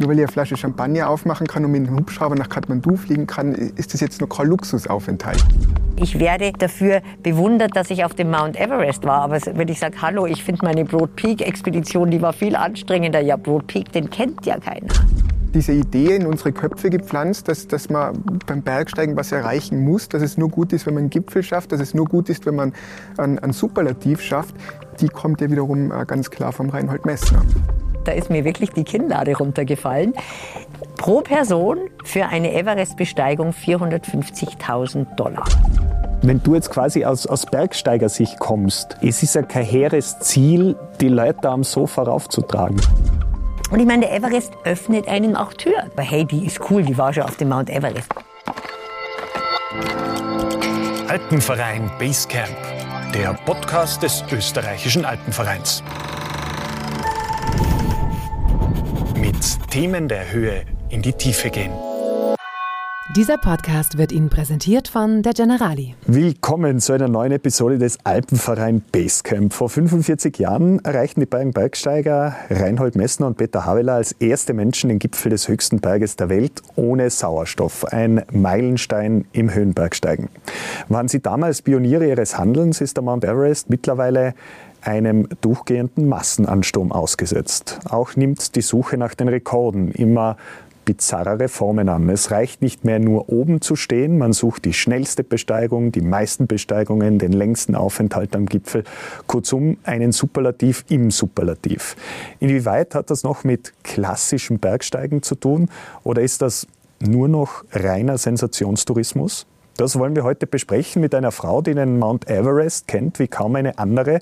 Nur weil ich eine Flasche Champagner aufmachen kann und mit einem Hubschrauber nach Kathmandu fliegen kann, ist das jetzt noch kein Luxusaufenthalt. Ich werde dafür bewundert, dass ich auf dem Mount Everest war. Aber wenn ich sage, hallo, ich finde meine Broad Peak-Expedition, die war viel anstrengender. Ja, Broad Peak, den kennt ja keiner. Diese Idee in unsere Köpfe gepflanzt, dass, dass man beim Bergsteigen was erreichen muss, dass es nur gut ist, wenn man einen Gipfel schafft, dass es nur gut ist, wenn man einen, einen Superlativ schafft, die kommt ja wiederum äh, ganz klar vom Reinhold Messner. Da ist mir wirklich die Kinnlade runtergefallen. Pro Person für eine Everest-Besteigung 450.000 Dollar. Wenn du jetzt quasi aus, aus Bergsteigersicht kommst, es ist ja kein hehres Ziel, die Leute am Sofa raufzutragen. Und ich meine, der Everest öffnet einem auch Türen. Aber hey, die ist cool, die war schon auf dem Mount Everest. Alpenverein Basecamp, der Podcast des österreichischen Alpenvereins. Mit Themen der Höhe in die Tiefe gehen. Dieser Podcast wird Ihnen präsentiert von der Generali. Willkommen zu einer neuen Episode des Alpenverein Basecamp. Vor 45 Jahren erreichten die beiden Bergsteiger Reinhold Messner und Peter Haveler als erste Menschen den Gipfel des höchsten Berges der Welt ohne Sauerstoff. Ein Meilenstein im Höhenbergsteigen. Waren sie damals Pioniere ihres Handelns, ist der Mount Everest mittlerweile einem durchgehenden Massenansturm ausgesetzt. Auch nimmt die Suche nach den Rekorden immer bizarrere Formen an. Es reicht nicht mehr nur oben zu stehen, man sucht die schnellste Besteigung, die meisten Besteigungen, den längsten Aufenthalt am Gipfel, kurzum einen Superlativ im Superlativ. Inwieweit hat das noch mit klassischem Bergsteigen zu tun oder ist das nur noch reiner Sensationstourismus? Das wollen wir heute besprechen mit einer Frau, die den Mount Everest kennt wie kaum eine andere.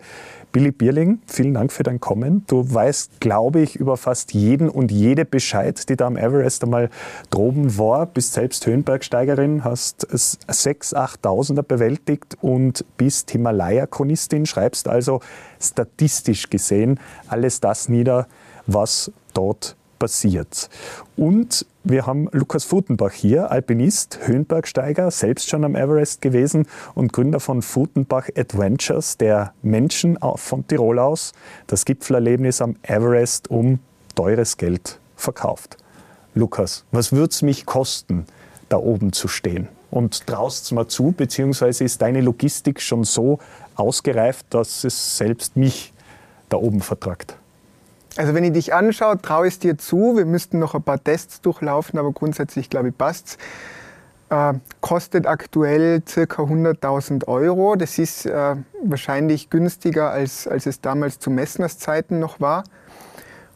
Billy Bierling, vielen Dank für dein Kommen. Du weißt, glaube ich, über fast jeden und jede Bescheid, die da am Everest einmal droben war. Bist selbst Höhenbergsteigerin, hast 6.000, 8.000er bewältigt und bist Himalaya-Chronistin, schreibst also statistisch gesehen alles das nieder, was dort passiert. Und wir haben Lukas Futenbach hier, Alpinist, Höhenbergsteiger, selbst schon am Everest gewesen und Gründer von Futenbach Adventures, der Menschen von Tirol aus das Gipfelerlebnis am Everest um teures Geld verkauft. Lukas, was würde es mich kosten, da oben zu stehen? Und traust es mir zu, beziehungsweise ist deine Logistik schon so ausgereift, dass es selbst mich da oben vertragt? Also wenn ich dich anschaue, traue ich es dir zu. Wir müssten noch ein paar Tests durchlaufen, aber grundsätzlich glaube ich passt's. Äh, kostet aktuell ca. 100.000 Euro. Das ist äh, wahrscheinlich günstiger, als, als es damals zu Messners Zeiten noch war.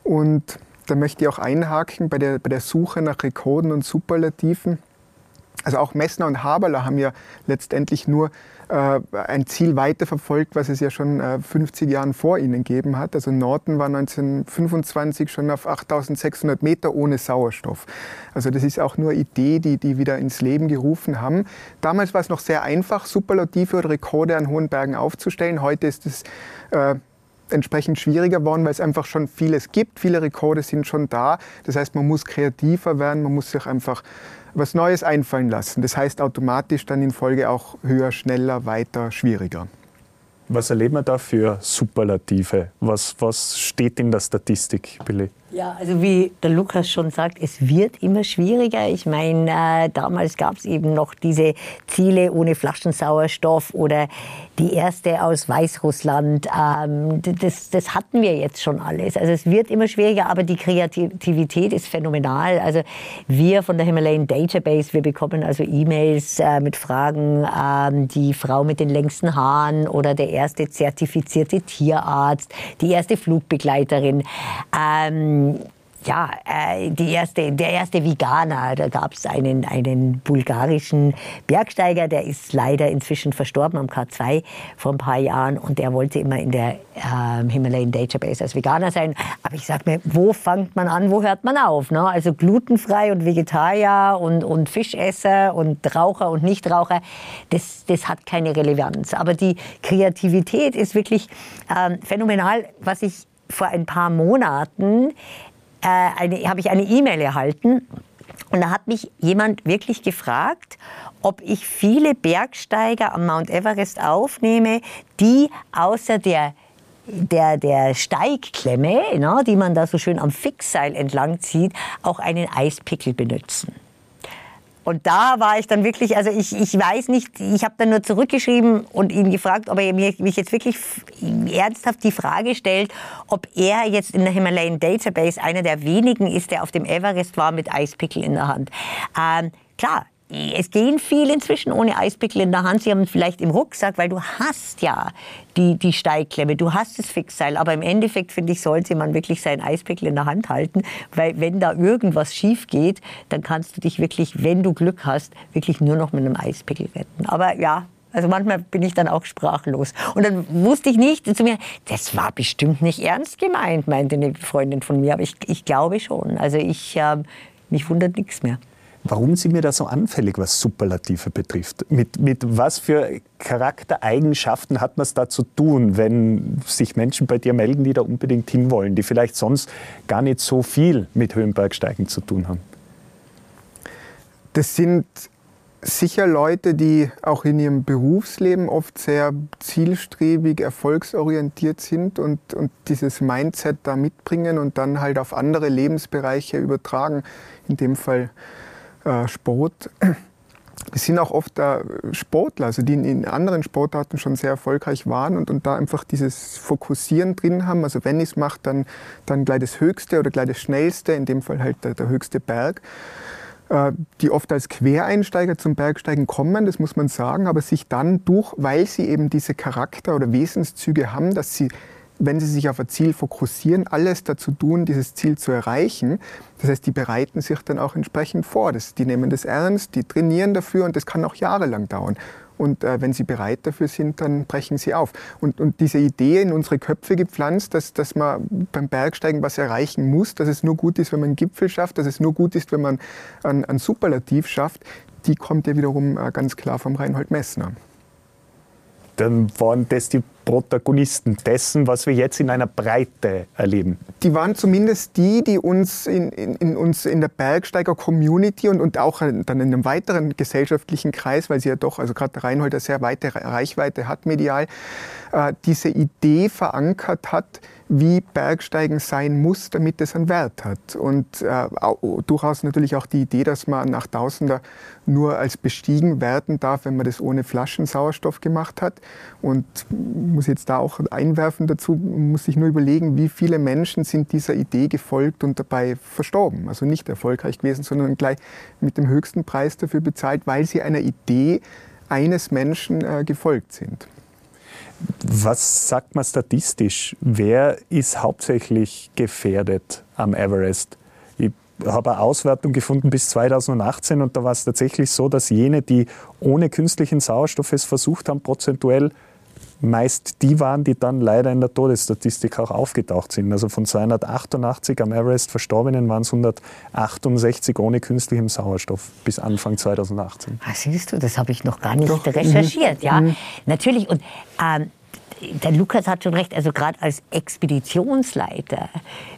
Und da möchte ich auch einhaken bei der, bei der Suche nach Rekorden und Superlativen. Also auch Messner und Haberler haben ja letztendlich nur ein Ziel weiterverfolgt, was es ja schon äh, 50 Jahren vor ihnen gegeben hat. Also Norton war 1925 schon auf 8600 Meter ohne Sauerstoff. Also das ist auch nur Idee, die die wieder ins Leben gerufen haben. Damals war es noch sehr einfach, Superlative oder Rekorde an hohen Bergen aufzustellen. Heute ist es äh, entsprechend schwieriger geworden, weil es einfach schon vieles gibt. Viele Rekorde sind schon da. Das heißt, man muss kreativer werden, man muss sich einfach was Neues einfallen lassen. Das heißt automatisch dann in Folge auch höher, schneller, weiter, schwieriger. Was erleben wir da für Superlative? Was, was steht in der Statistik, Billy? Ja, also wie der Lukas schon sagt, es wird immer schwieriger. Ich meine, äh, damals gab es eben noch diese Ziele ohne Flaschensauerstoff oder die erste aus Weißrussland. Ähm, das, das hatten wir jetzt schon alles. Also es wird immer schwieriger, aber die Kreativität ist phänomenal. Also wir von der Himalayan Database, wir bekommen also E-Mails äh, mit Fragen, ähm, die Frau mit den längsten Haaren oder der erste zertifizierte Tierarzt, die erste Flugbegleiterin. Ähm, ja, äh, die erste, der erste Veganer, da gab es einen, einen bulgarischen Bergsteiger, der ist leider inzwischen verstorben am K2 vor ein paar Jahren und der wollte immer in der äh, Himalayan Database als Veganer sein. Aber ich sag mir, wo fängt man an, wo hört man auf? Ne? Also glutenfrei und Vegetarier und, und Fischesser und Raucher und Nichtraucher, das, das hat keine Relevanz. Aber die Kreativität ist wirklich äh, phänomenal, was ich vor ein paar Monaten äh, habe ich eine E-Mail erhalten und da hat mich jemand wirklich gefragt, ob ich viele Bergsteiger am Mount Everest aufnehme, die außer der der, der Steigklemme, na, die man da so schön am Fixseil entlang zieht, auch einen Eispickel benutzen. Und da war ich dann wirklich, also ich, ich weiß nicht, ich habe dann nur zurückgeschrieben und ihn gefragt, ob er mich jetzt wirklich ernsthaft die Frage stellt, ob er jetzt in der Himalayan Database einer der wenigen ist, der auf dem Everest war mit Eispickel in der Hand. Ähm, klar, es gehen viele inzwischen ohne Eispickel in der Hand. Sie haben vielleicht im Rucksack, weil du hast ja die, die Steigklemme, du hast das Fixseil. Aber im Endeffekt, finde ich, sollte man wirklich seinen Eispickel in der Hand halten, weil wenn da irgendwas schief geht, dann kannst du dich wirklich, wenn du Glück hast, wirklich nur noch mit einem Eispickel retten. Aber ja, also manchmal bin ich dann auch sprachlos. Und dann wusste ich nicht zu mir, das war bestimmt nicht ernst gemeint, meinte eine Freundin von mir. Aber ich, ich glaube schon. Also ich, äh, mich wundert nichts mehr. Warum sind wir da so anfällig, was Superlative betrifft? Mit, mit was für Charaktereigenschaften hat man es da zu tun, wenn sich Menschen bei dir melden, die da unbedingt hinwollen, die vielleicht sonst gar nicht so viel mit Höhenbergsteigen zu tun haben? Das sind sicher Leute, die auch in ihrem Berufsleben oft sehr zielstrebig, erfolgsorientiert sind und, und dieses Mindset da mitbringen und dann halt auf andere Lebensbereiche übertragen. In dem Fall äh, Sport. Es sind auch oft äh, Sportler, also die in, anderen Sportarten schon sehr erfolgreich waren und, und da einfach dieses Fokussieren drin haben. Also wenn ich es mache, dann, dann gleich das Höchste oder gleich das Schnellste, in dem Fall halt der, der höchste Berg äh, die oft als Quereinsteiger zum Bergsteigen kommen, das muss man sagen, aber sich dann durch, weil sie eben diese Charakter- oder Wesenszüge haben, dass sie wenn sie sich auf ein Ziel fokussieren, alles dazu tun, dieses Ziel zu erreichen. Das heißt, die bereiten sich dann auch entsprechend vor. Das, die nehmen das ernst, die trainieren dafür und das kann auch jahrelang dauern. Und äh, wenn sie bereit dafür sind, dann brechen sie auf. Und, und diese Idee in unsere Köpfe gepflanzt, dass, dass man beim Bergsteigen was erreichen muss, dass es nur gut ist, wenn man einen Gipfel schafft, dass es nur gut ist, wenn man ein, ein Superlativ schafft, die kommt ja wiederum äh, ganz klar vom Reinhold Messner dann waren das die Protagonisten dessen, was wir jetzt in einer Breite erleben. Die waren zumindest die, die uns in, in, in uns in der Bergsteiger-Community und, und auch dann in einem weiteren gesellschaftlichen Kreis, weil sie ja doch, also gerade Reinhold eine sehr weite Reichweite hat medial, äh, diese Idee verankert hat, wie Bergsteigen sein muss, damit es einen Wert hat. Und äh, durchaus natürlich auch die Idee, dass man nach Tausender nur als bestiegen werden darf, wenn man das ohne Flaschensauerstoff gemacht hat. Und muss jetzt da auch einwerfen dazu, muss sich nur überlegen, wie viele Menschen sind dieser Idee gefolgt und dabei verstorben. Also nicht erfolgreich gewesen, sondern gleich mit dem höchsten Preis dafür bezahlt, weil sie einer Idee eines Menschen äh, gefolgt sind. Was sagt man statistisch? Wer ist hauptsächlich gefährdet am Everest? Ich habe eine Auswertung gefunden bis 2018 und da war es tatsächlich so, dass jene, die ohne künstlichen Sauerstoff es versucht haben, prozentuell meist die waren, die dann leider in der Todesstatistik auch aufgetaucht sind. Also von 288 am Everest Verstorbenen waren es 168 ohne künstlichem Sauerstoff bis Anfang 2018. Was ah, siehst du, das habe ich noch gar nicht Doch. recherchiert. Ja, mhm. natürlich. Und ähm, der Lukas hat schon recht, also gerade als Expeditionsleiter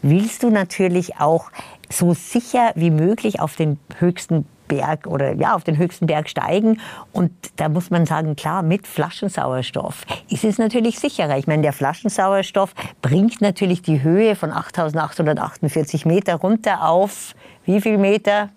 willst du natürlich auch so sicher wie möglich auf den höchsten Berg oder ja, auf den höchsten Berg steigen. Und da muss man sagen, klar, mit Flaschensauerstoff ist es natürlich sicherer. Ich meine, der Flaschensauerstoff bringt natürlich die Höhe von 8848 Meter runter auf wie viel Meter?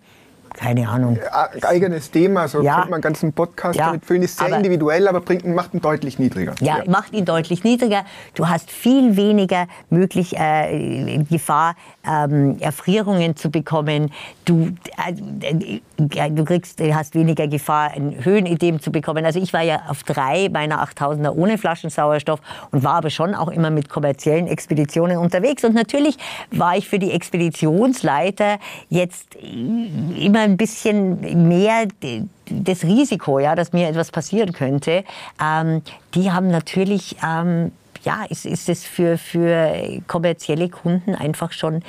Keine Ahnung. Äh, eigenes Thema, so ja. könnte man einen ganzen Podcast ja. damit füllen. Ist sehr aber, individuell, aber bringt, macht ihn deutlich niedriger. Ja, ja, macht ihn deutlich niedriger. Du hast viel weniger möglich äh, Gefahr, ähm, Erfrierungen zu bekommen. Du, äh, du kriegst, hast weniger Gefahr, ein Höhenedem zu bekommen. Also ich war ja auf drei meiner 8000er ohne Flaschensauerstoff und war aber schon auch immer mit kommerziellen Expeditionen unterwegs. Und natürlich war ich für die Expeditionsleiter jetzt immer ein bisschen mehr das Risiko, ja, dass mir etwas passieren könnte. Ähm, die haben natürlich ähm, ja, ist, ist es für, für kommerzielle Kunden einfach schon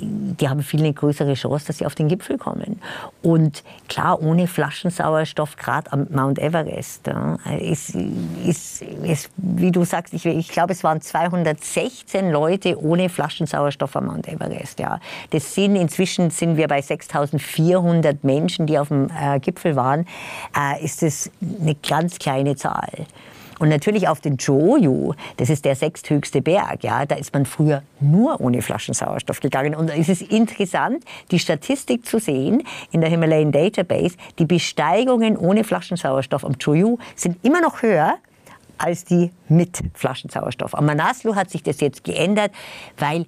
die haben viel eine größere Chance, dass sie auf den Gipfel kommen. Und klar, ohne Flaschensauerstoff, gerade am Mount Everest, ja, ist, ist, ist, wie du sagst, ich, ich glaube, es waren 216 Leute ohne Flaschensauerstoff am Mount Everest. Ja. Das sind, inzwischen sind wir bei 6400 Menschen, die auf dem äh, Gipfel waren, äh, ist das eine ganz kleine Zahl. Und natürlich auf den Joju, das ist der sechsthöchste Berg, ja, da ist man früher nur ohne Flaschensauerstoff gegangen. Und es ist interessant, die Statistik zu sehen in der Himalayan Database, die Besteigungen ohne Flaschensauerstoff am Joju sind immer noch höher als die mit Flaschensauerstoff. Am Manaslu hat sich das jetzt geändert, weil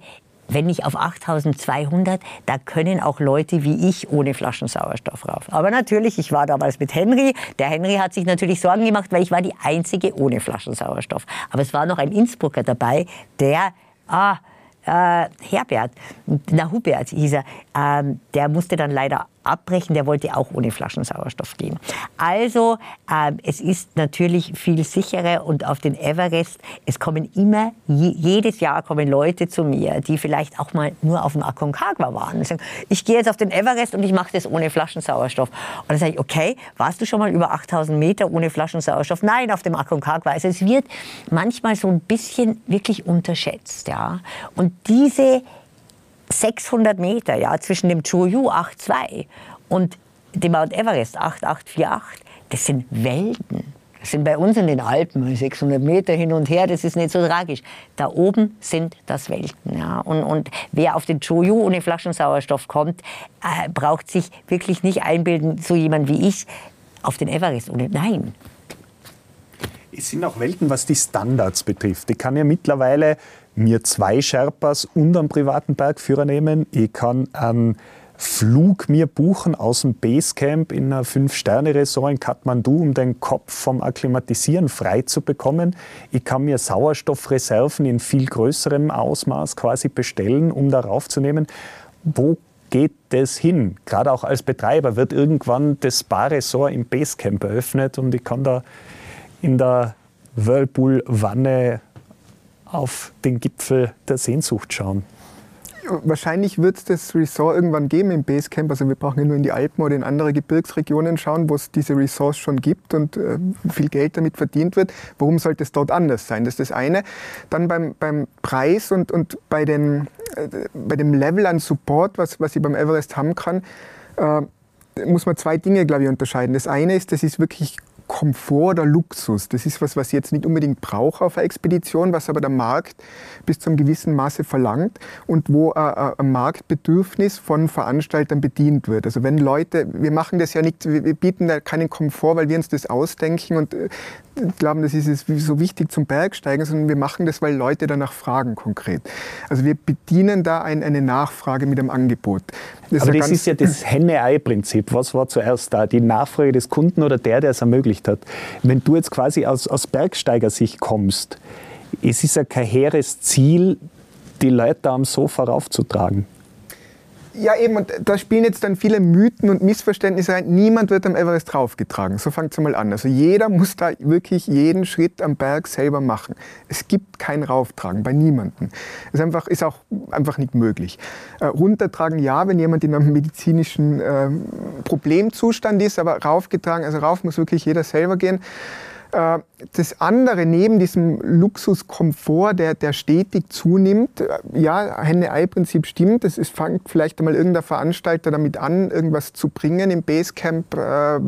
wenn nicht auf 8200, da können auch Leute wie ich ohne Flaschensauerstoff rauf. Aber natürlich, ich war damals mit Henry. Der Henry hat sich natürlich Sorgen gemacht, weil ich war die Einzige ohne Flaschensauerstoff. Aber es war noch ein Innsbrucker dabei, der, ah, äh, Herbert, na Hubert hieß er, ähm, der musste dann leider abbrechen, der wollte auch ohne Flaschensauerstoff gehen. Also äh, es ist natürlich viel sicherer und auf den Everest, es kommen immer, je, jedes Jahr kommen Leute zu mir, die vielleicht auch mal nur auf dem Aconcagua waren. Und sagen, ich gehe jetzt auf den Everest und ich mache das ohne Flaschensauerstoff. Und dann sage ich, okay, warst du schon mal über 8000 Meter ohne Flaschensauerstoff? Nein, auf dem Aconcagua. Also es wird manchmal so ein bisschen wirklich unterschätzt. Ja? Und diese 600 Meter ja, zwischen dem Choyu 8,2 und dem Mount Everest 8848, das sind Welten. Das sind bei uns in den Alpen 600 Meter hin und her, das ist nicht so tragisch. Da oben sind das Welten. Ja. Und, und wer auf den Choyu ohne Flaschensauerstoff kommt, äh, braucht sich wirklich nicht einbilden, so jemand wie ich, auf den Everest ohne. Nein, es sind auch Welten, was die Standards betrifft. Ich kann ja mittlerweile mir zwei Sherpas und einen privaten Bergführer nehmen. Ich kann einen Flug mir buchen aus dem Basecamp in einer Fünf-Sterne-Resort in Kathmandu, um den Kopf vom Akklimatisieren frei zu bekommen. Ich kann mir Sauerstoffreserven in viel größerem Ausmaß quasi bestellen, um darauf zu nehmen. Wo geht das hin? Gerade auch als Betreiber wird irgendwann das Spa-Resort im Basecamp eröffnet und ich kann da in der Whirlpool-Wanne auf den Gipfel der Sehnsucht schauen. Wahrscheinlich wird es das Resort irgendwann geben im Basecamp. Also wir brauchen ja nur in die Alpen oder in andere Gebirgsregionen schauen, wo es diese Resorts schon gibt und äh, viel Geld damit verdient wird. Warum sollte es dort anders sein? Das ist das eine. Dann beim, beim Preis und, und bei, den, äh, bei dem Level an Support, was, was ich beim Everest haben kann, äh, muss man zwei Dinge, glaube ich, unterscheiden. Das eine ist, das ist wirklich Komfort oder Luxus. Das ist was, was ich jetzt nicht unbedingt brauche auf einer Expedition, was aber der Markt bis zu einem gewissen Maße verlangt und wo ein Marktbedürfnis von Veranstaltern bedient wird. Also wenn Leute, wir machen das ja nicht, wir bieten da keinen Komfort, weil wir uns das ausdenken und äh, glauben, das ist so wichtig zum Bergsteigen, sondern wir machen das, weil Leute danach fragen konkret. Also wir bedienen da ein, eine Nachfrage mit dem Angebot. Das Aber ist das ist ja das Henne-Ei-Prinzip. Was war zuerst da? Die Nachfrage des Kunden oder der, der es ermöglicht hat? Wenn du jetzt quasi aus, aus Bergsteigersicht kommst, es ist ja kein hehres Ziel, die Leute am Sofa raufzutragen. Ja, eben, und da spielen jetzt dann viele Mythen und Missverständnisse rein. Niemand wird am Everest draufgetragen. So fängt es mal an. Also jeder muss da wirklich jeden Schritt am Berg selber machen. Es gibt kein Rauftragen bei niemandem. Es ist, einfach, ist auch einfach nicht möglich. Äh, runtertragen ja, wenn jemand in einem medizinischen äh, Problemzustand ist, aber raufgetragen, also rauf muss wirklich jeder selber gehen. Äh, das andere, neben diesem Luxuskomfort, der, der stetig zunimmt, äh, ja, Henne-Ei-Prinzip stimmt. Es fängt vielleicht einmal irgendein Veranstalter damit an, irgendwas zu bringen im Basecamp. Äh,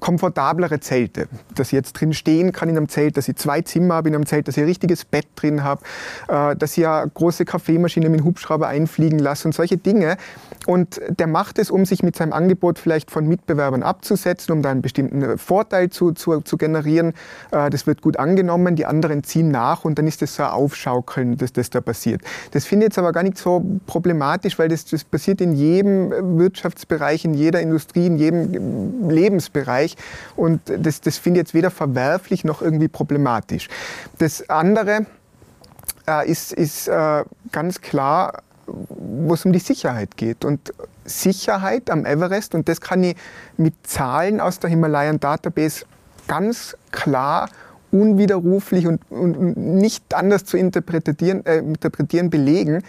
komfortablere Zelte, dass ich jetzt drin stehen kann in einem Zelt, dass ich zwei Zimmer habe in einem Zelt, dass ich ein richtiges Bett drin habe, äh, dass ich eine große Kaffeemaschine mit dem Hubschrauber einfliegen lasse und solche Dinge. Und der macht es, um sich mit seinem Angebot vielleicht von Mitbewerbern abzusetzen, um da einen bestimmten Vorteil zu, zu, zu generieren. Äh, das wird gut angenommen, die anderen ziehen nach und dann ist das so ein Aufschaukeln, dass das da passiert. Das finde ich jetzt aber gar nicht so problematisch, weil das, das passiert in jedem Wirtschaftsbereich, in jeder Industrie, in jedem Lebensbereich. Bereich. Und das, das finde ich jetzt weder verwerflich noch irgendwie problematisch. Das andere äh, ist, ist äh, ganz klar, wo es um die Sicherheit geht. Und Sicherheit am Everest, und das kann ich mit Zahlen aus der Himalayan Database ganz klar unwiderruflich und, und, nicht anders zu interpretieren, äh, interpretieren belegen,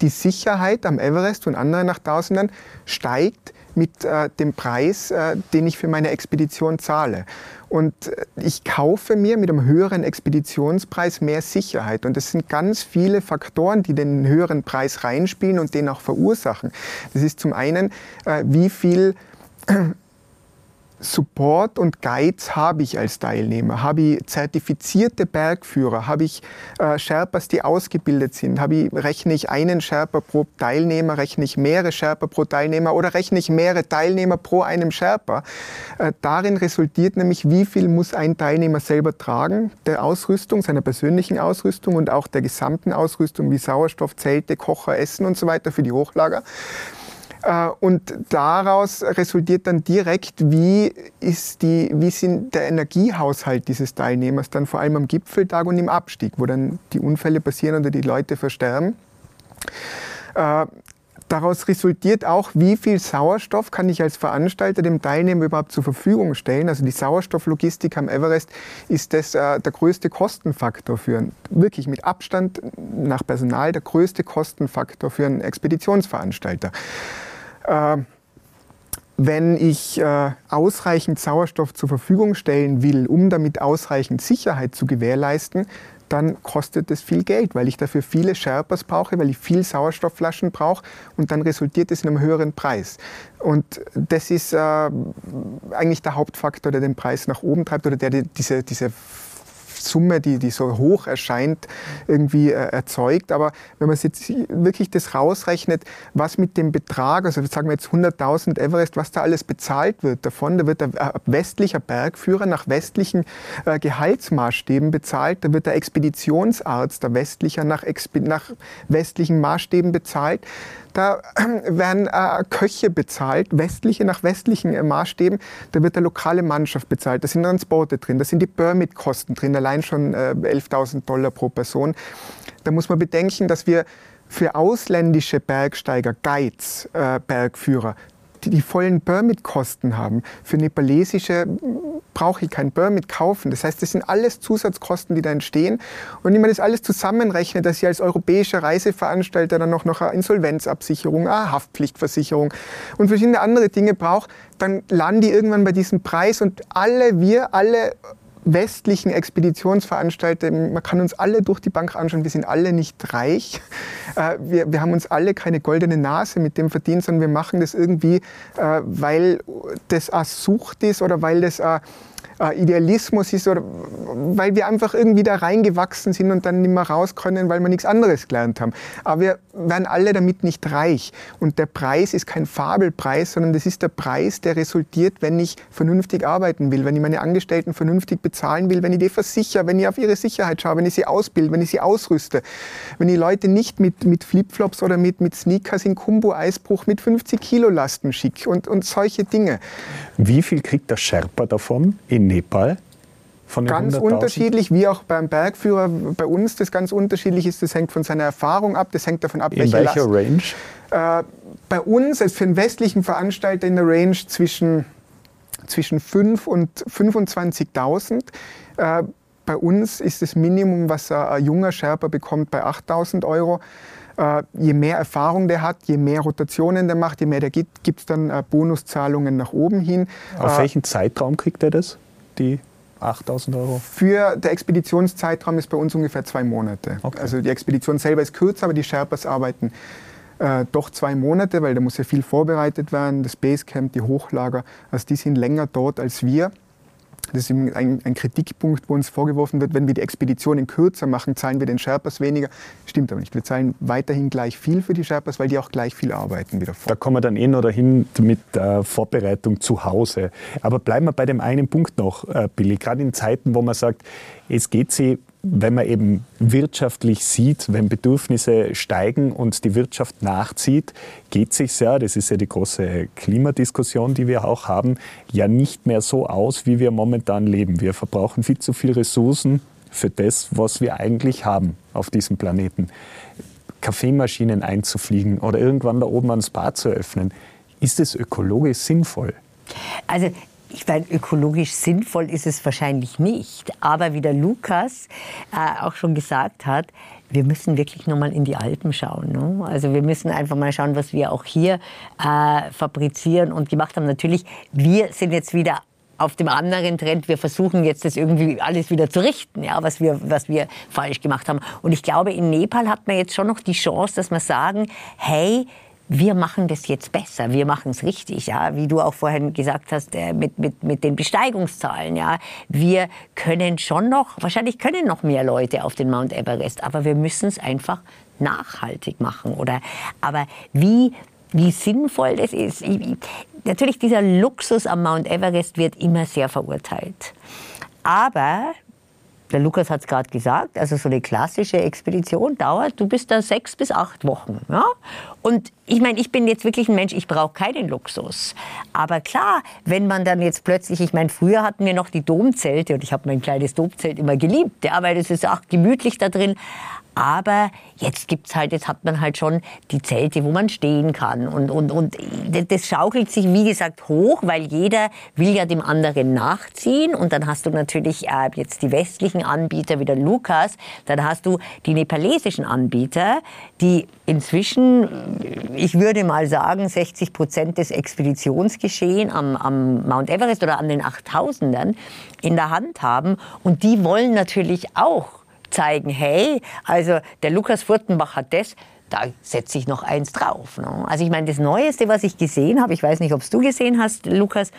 die Sicherheit am Everest und anderen nach Tausenden steigt mit äh, dem Preis, äh, den ich für meine Expedition zahle. Und äh, ich kaufe mir mit einem höheren Expeditionspreis mehr Sicherheit. Und es sind ganz viele Faktoren, die den höheren Preis reinspielen und den auch verursachen. Das ist zum einen, äh, wie viel Support und Guides habe ich als Teilnehmer? Habe ich zertifizierte Bergführer? Habe ich äh, Sherpas, die ausgebildet sind? Habe ich, rechne ich einen Sherpa pro Teilnehmer? Rechne ich mehrere Sherpa pro Teilnehmer? Oder rechne ich mehrere Teilnehmer pro einem Sherpa? Äh, darin resultiert nämlich, wie viel muss ein Teilnehmer selber tragen, der Ausrüstung, seiner persönlichen Ausrüstung und auch der gesamten Ausrüstung wie Sauerstoff, Zelte, Kocher, Essen und so weiter für die Hochlager. Äh, und daraus resultiert dann direkt, wie ist die, wie sind der Energiehaushalt dieses Teilnehmers dann vor allem am Gipfeltag und im Abstieg, wo dann die Unfälle passieren oder die Leute versterben. Äh, daraus resultiert auch, wie viel Sauerstoff kann ich als Veranstalter dem Teilnehmer überhaupt zur Verfügung stellen. Also die Sauerstofflogistik am Everest ist das äh, der größte Kostenfaktor für einen, wirklich mit Abstand nach Personal der größte Kostenfaktor für einen Expeditionsveranstalter. Äh, wenn ich äh, ausreichend Sauerstoff zur Verfügung stellen will, um damit ausreichend Sicherheit zu gewährleisten, dann kostet es viel Geld, weil ich dafür viele Sherpas brauche, weil ich viel Sauerstoffflaschen brauche und dann resultiert es in einem höheren Preis. Und das ist äh, eigentlich der Hauptfaktor, der den Preis nach oben treibt oder der diese, diese Summe, die, die so hoch erscheint, irgendwie äh, erzeugt. Aber wenn man jetzt wirklich das rausrechnet, was mit dem Betrag, also sagen wir jetzt 100.000 Everest, was da alles bezahlt wird davon, da wird der äh, westlicher Bergführer nach westlichen äh, Gehaltsmaßstäben bezahlt, da wird der Expeditionsarzt, der westlicher nach, nach westlichen Maßstäben bezahlt. Da werden äh, Köche bezahlt, westliche nach westlichen äh, Maßstäben. Da wird der lokale Mannschaft bezahlt. Da sind Transporte drin, da sind die Permit-Kosten drin, allein schon äh, 11.000 Dollar pro Person. Da muss man bedenken, dass wir für ausländische Bergsteiger, Guides, äh, Bergführer die die vollen Permit-Kosten haben. Für nepalesische brauche ich kein Permit kaufen. Das heißt, das sind alles Zusatzkosten, die da entstehen. Und wenn man das alles zusammenrechnet, dass ich als europäischer Reiseveranstalter dann noch, noch eine Insolvenzabsicherung, eine Haftpflichtversicherung und verschiedene andere Dinge brauche, dann lande ich irgendwann bei diesem Preis und alle, wir alle westlichen Expeditionsveranstalter, man kann uns alle durch die Bank anschauen, wir sind alle nicht reich. Äh, wir, wir haben uns alle keine goldene Nase mit dem verdient, sondern wir machen das irgendwie, äh, weil das eine Sucht ist oder weil das eine äh, Idealismus ist oder weil wir einfach irgendwie da reingewachsen sind und dann nicht mehr raus können, weil wir nichts anderes gelernt haben. Aber wir werden alle damit nicht reich. Und der Preis ist kein Fabelpreis, sondern das ist der Preis, der resultiert, wenn ich vernünftig arbeiten will, wenn ich meine Angestellten vernünftig bezahlen will, wenn ich die versichere, wenn ich auf ihre Sicherheit schaue, wenn ich sie ausbilde, wenn ich sie ausrüste, wenn ich Leute nicht mit, mit Flipflops oder mit, mit Sneakers in Kumbu-Eisbruch mit 50 Kilo Lasten schicke und, und solche Dinge. Wie viel kriegt der Sherpa davon in Nepal? ganz unterschiedlich, wie auch beim Bergführer bei uns das ganz unterschiedlich ist. Das hängt von seiner Erfahrung ab, das hängt davon ab, in welcher Last. Range? Äh, bei uns, also für einen westlichen Veranstalter in der Range zwischen, zwischen 5 und 25.000. Äh, bei uns ist das Minimum, was ein junger Sherpa bekommt, bei 8.000 Euro. Äh, je mehr Erfahrung der hat, je mehr Rotationen der macht, je mehr der gibt, gibt es dann äh, Bonuszahlungen nach oben hin. Auf äh, welchen Zeitraum kriegt er das? Die 8000 Euro? Für der Expeditionszeitraum ist bei uns ungefähr zwei Monate. Okay. Also die Expedition selber ist kürzer, aber die Sherpas arbeiten äh, doch zwei Monate, weil da muss ja viel vorbereitet werden, das Basecamp, die Hochlager. Also die sind länger dort als wir. Das ist ein, ein, Kritikpunkt, wo uns vorgeworfen wird, wenn wir die Expeditionen kürzer machen, zahlen wir den Sherpas weniger. Stimmt aber nicht. Wir zahlen weiterhin gleich viel für die Sherpas, weil die auch gleich viel arbeiten wieder vor. Da kommen wir dann eh noch dahin mit der Vorbereitung zu Hause. Aber bleiben wir bei dem einen Punkt noch, äh, Billy. Gerade in Zeiten, wo man sagt, es geht sie wenn man eben wirtschaftlich sieht, wenn Bedürfnisse steigen und die Wirtschaft nachzieht, geht sich ja, das ist ja die große Klimadiskussion, die wir auch haben, ja nicht mehr so aus, wie wir momentan leben. Wir verbrauchen viel zu viele Ressourcen für das, was wir eigentlich haben auf diesem Planeten. Kaffeemaschinen einzufliegen oder irgendwann da oben ein Spa zu öffnen, ist es ökologisch sinnvoll? Also ich meine, ökologisch sinnvoll ist es wahrscheinlich nicht. Aber wie der Lukas äh, auch schon gesagt hat, wir müssen wirklich nochmal in die Alpen schauen. Ne? Also wir müssen einfach mal schauen, was wir auch hier äh, fabrizieren und gemacht haben. Natürlich, wir sind jetzt wieder auf dem anderen Trend. Wir versuchen jetzt das irgendwie alles wieder zu richten, ja, was wir, was wir falsch gemacht haben. Und ich glaube, in Nepal hat man jetzt schon noch die Chance, dass wir sagen, hey, wir machen das jetzt besser, wir machen es richtig, ja, wie du auch vorhin gesagt hast, äh, mit, mit, mit den Besteigungszahlen, ja. Wir können schon noch, wahrscheinlich können noch mehr Leute auf den Mount Everest, aber wir müssen es einfach nachhaltig machen, oder? Aber wie, wie sinnvoll das ist, ich, natürlich dieser Luxus am Mount Everest wird immer sehr verurteilt. Aber der Lukas hat es gerade gesagt, also so eine klassische Expedition dauert, du bist da sechs bis acht Wochen. Ja? Und ich meine, ich bin jetzt wirklich ein Mensch, ich brauche keinen Luxus. Aber klar, wenn man dann jetzt plötzlich, ich meine, früher hatten wir noch die Domzelte und ich habe mein kleines Domzelt immer geliebt, ja, weil es ist auch gemütlich da drin. Aber jetzt gibt's halt, jetzt hat man halt schon die Zelte, wo man stehen kann. Und, und, und das schaukelt sich, wie gesagt, hoch, weil jeder will ja dem anderen nachziehen. Und dann hast du natürlich äh, jetzt die westlichen Anbieter wie der Lukas. Dann hast du die nepalesischen Anbieter, die inzwischen, ich würde mal sagen, 60 Prozent des Expeditionsgeschehen am, am Mount Everest oder an den 8000ern in der Hand haben. Und die wollen natürlich auch zeigen, hey, also der Lukas Furtenbach hat das, da setze ich noch eins drauf. Ne? Also ich meine, das Neueste, was ich gesehen habe, ich weiß nicht, ob es du gesehen hast, Lukas,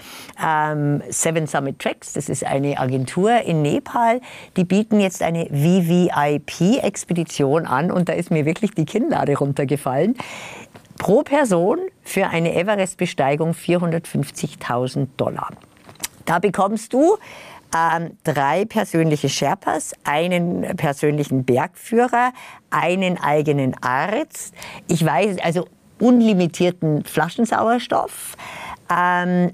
ähm, Seven Summit Tracks, das ist eine Agentur in Nepal, die bieten jetzt eine VVIP-Expedition an und da ist mir wirklich die Kinnlade runtergefallen. Pro Person für eine Everest-Besteigung 450.000 Dollar. Da bekommst du ähm, drei persönliche Sherpas, einen persönlichen Bergführer, einen eigenen Arzt. Ich weiß, also unlimitierten Flaschensauerstoff. Ähm,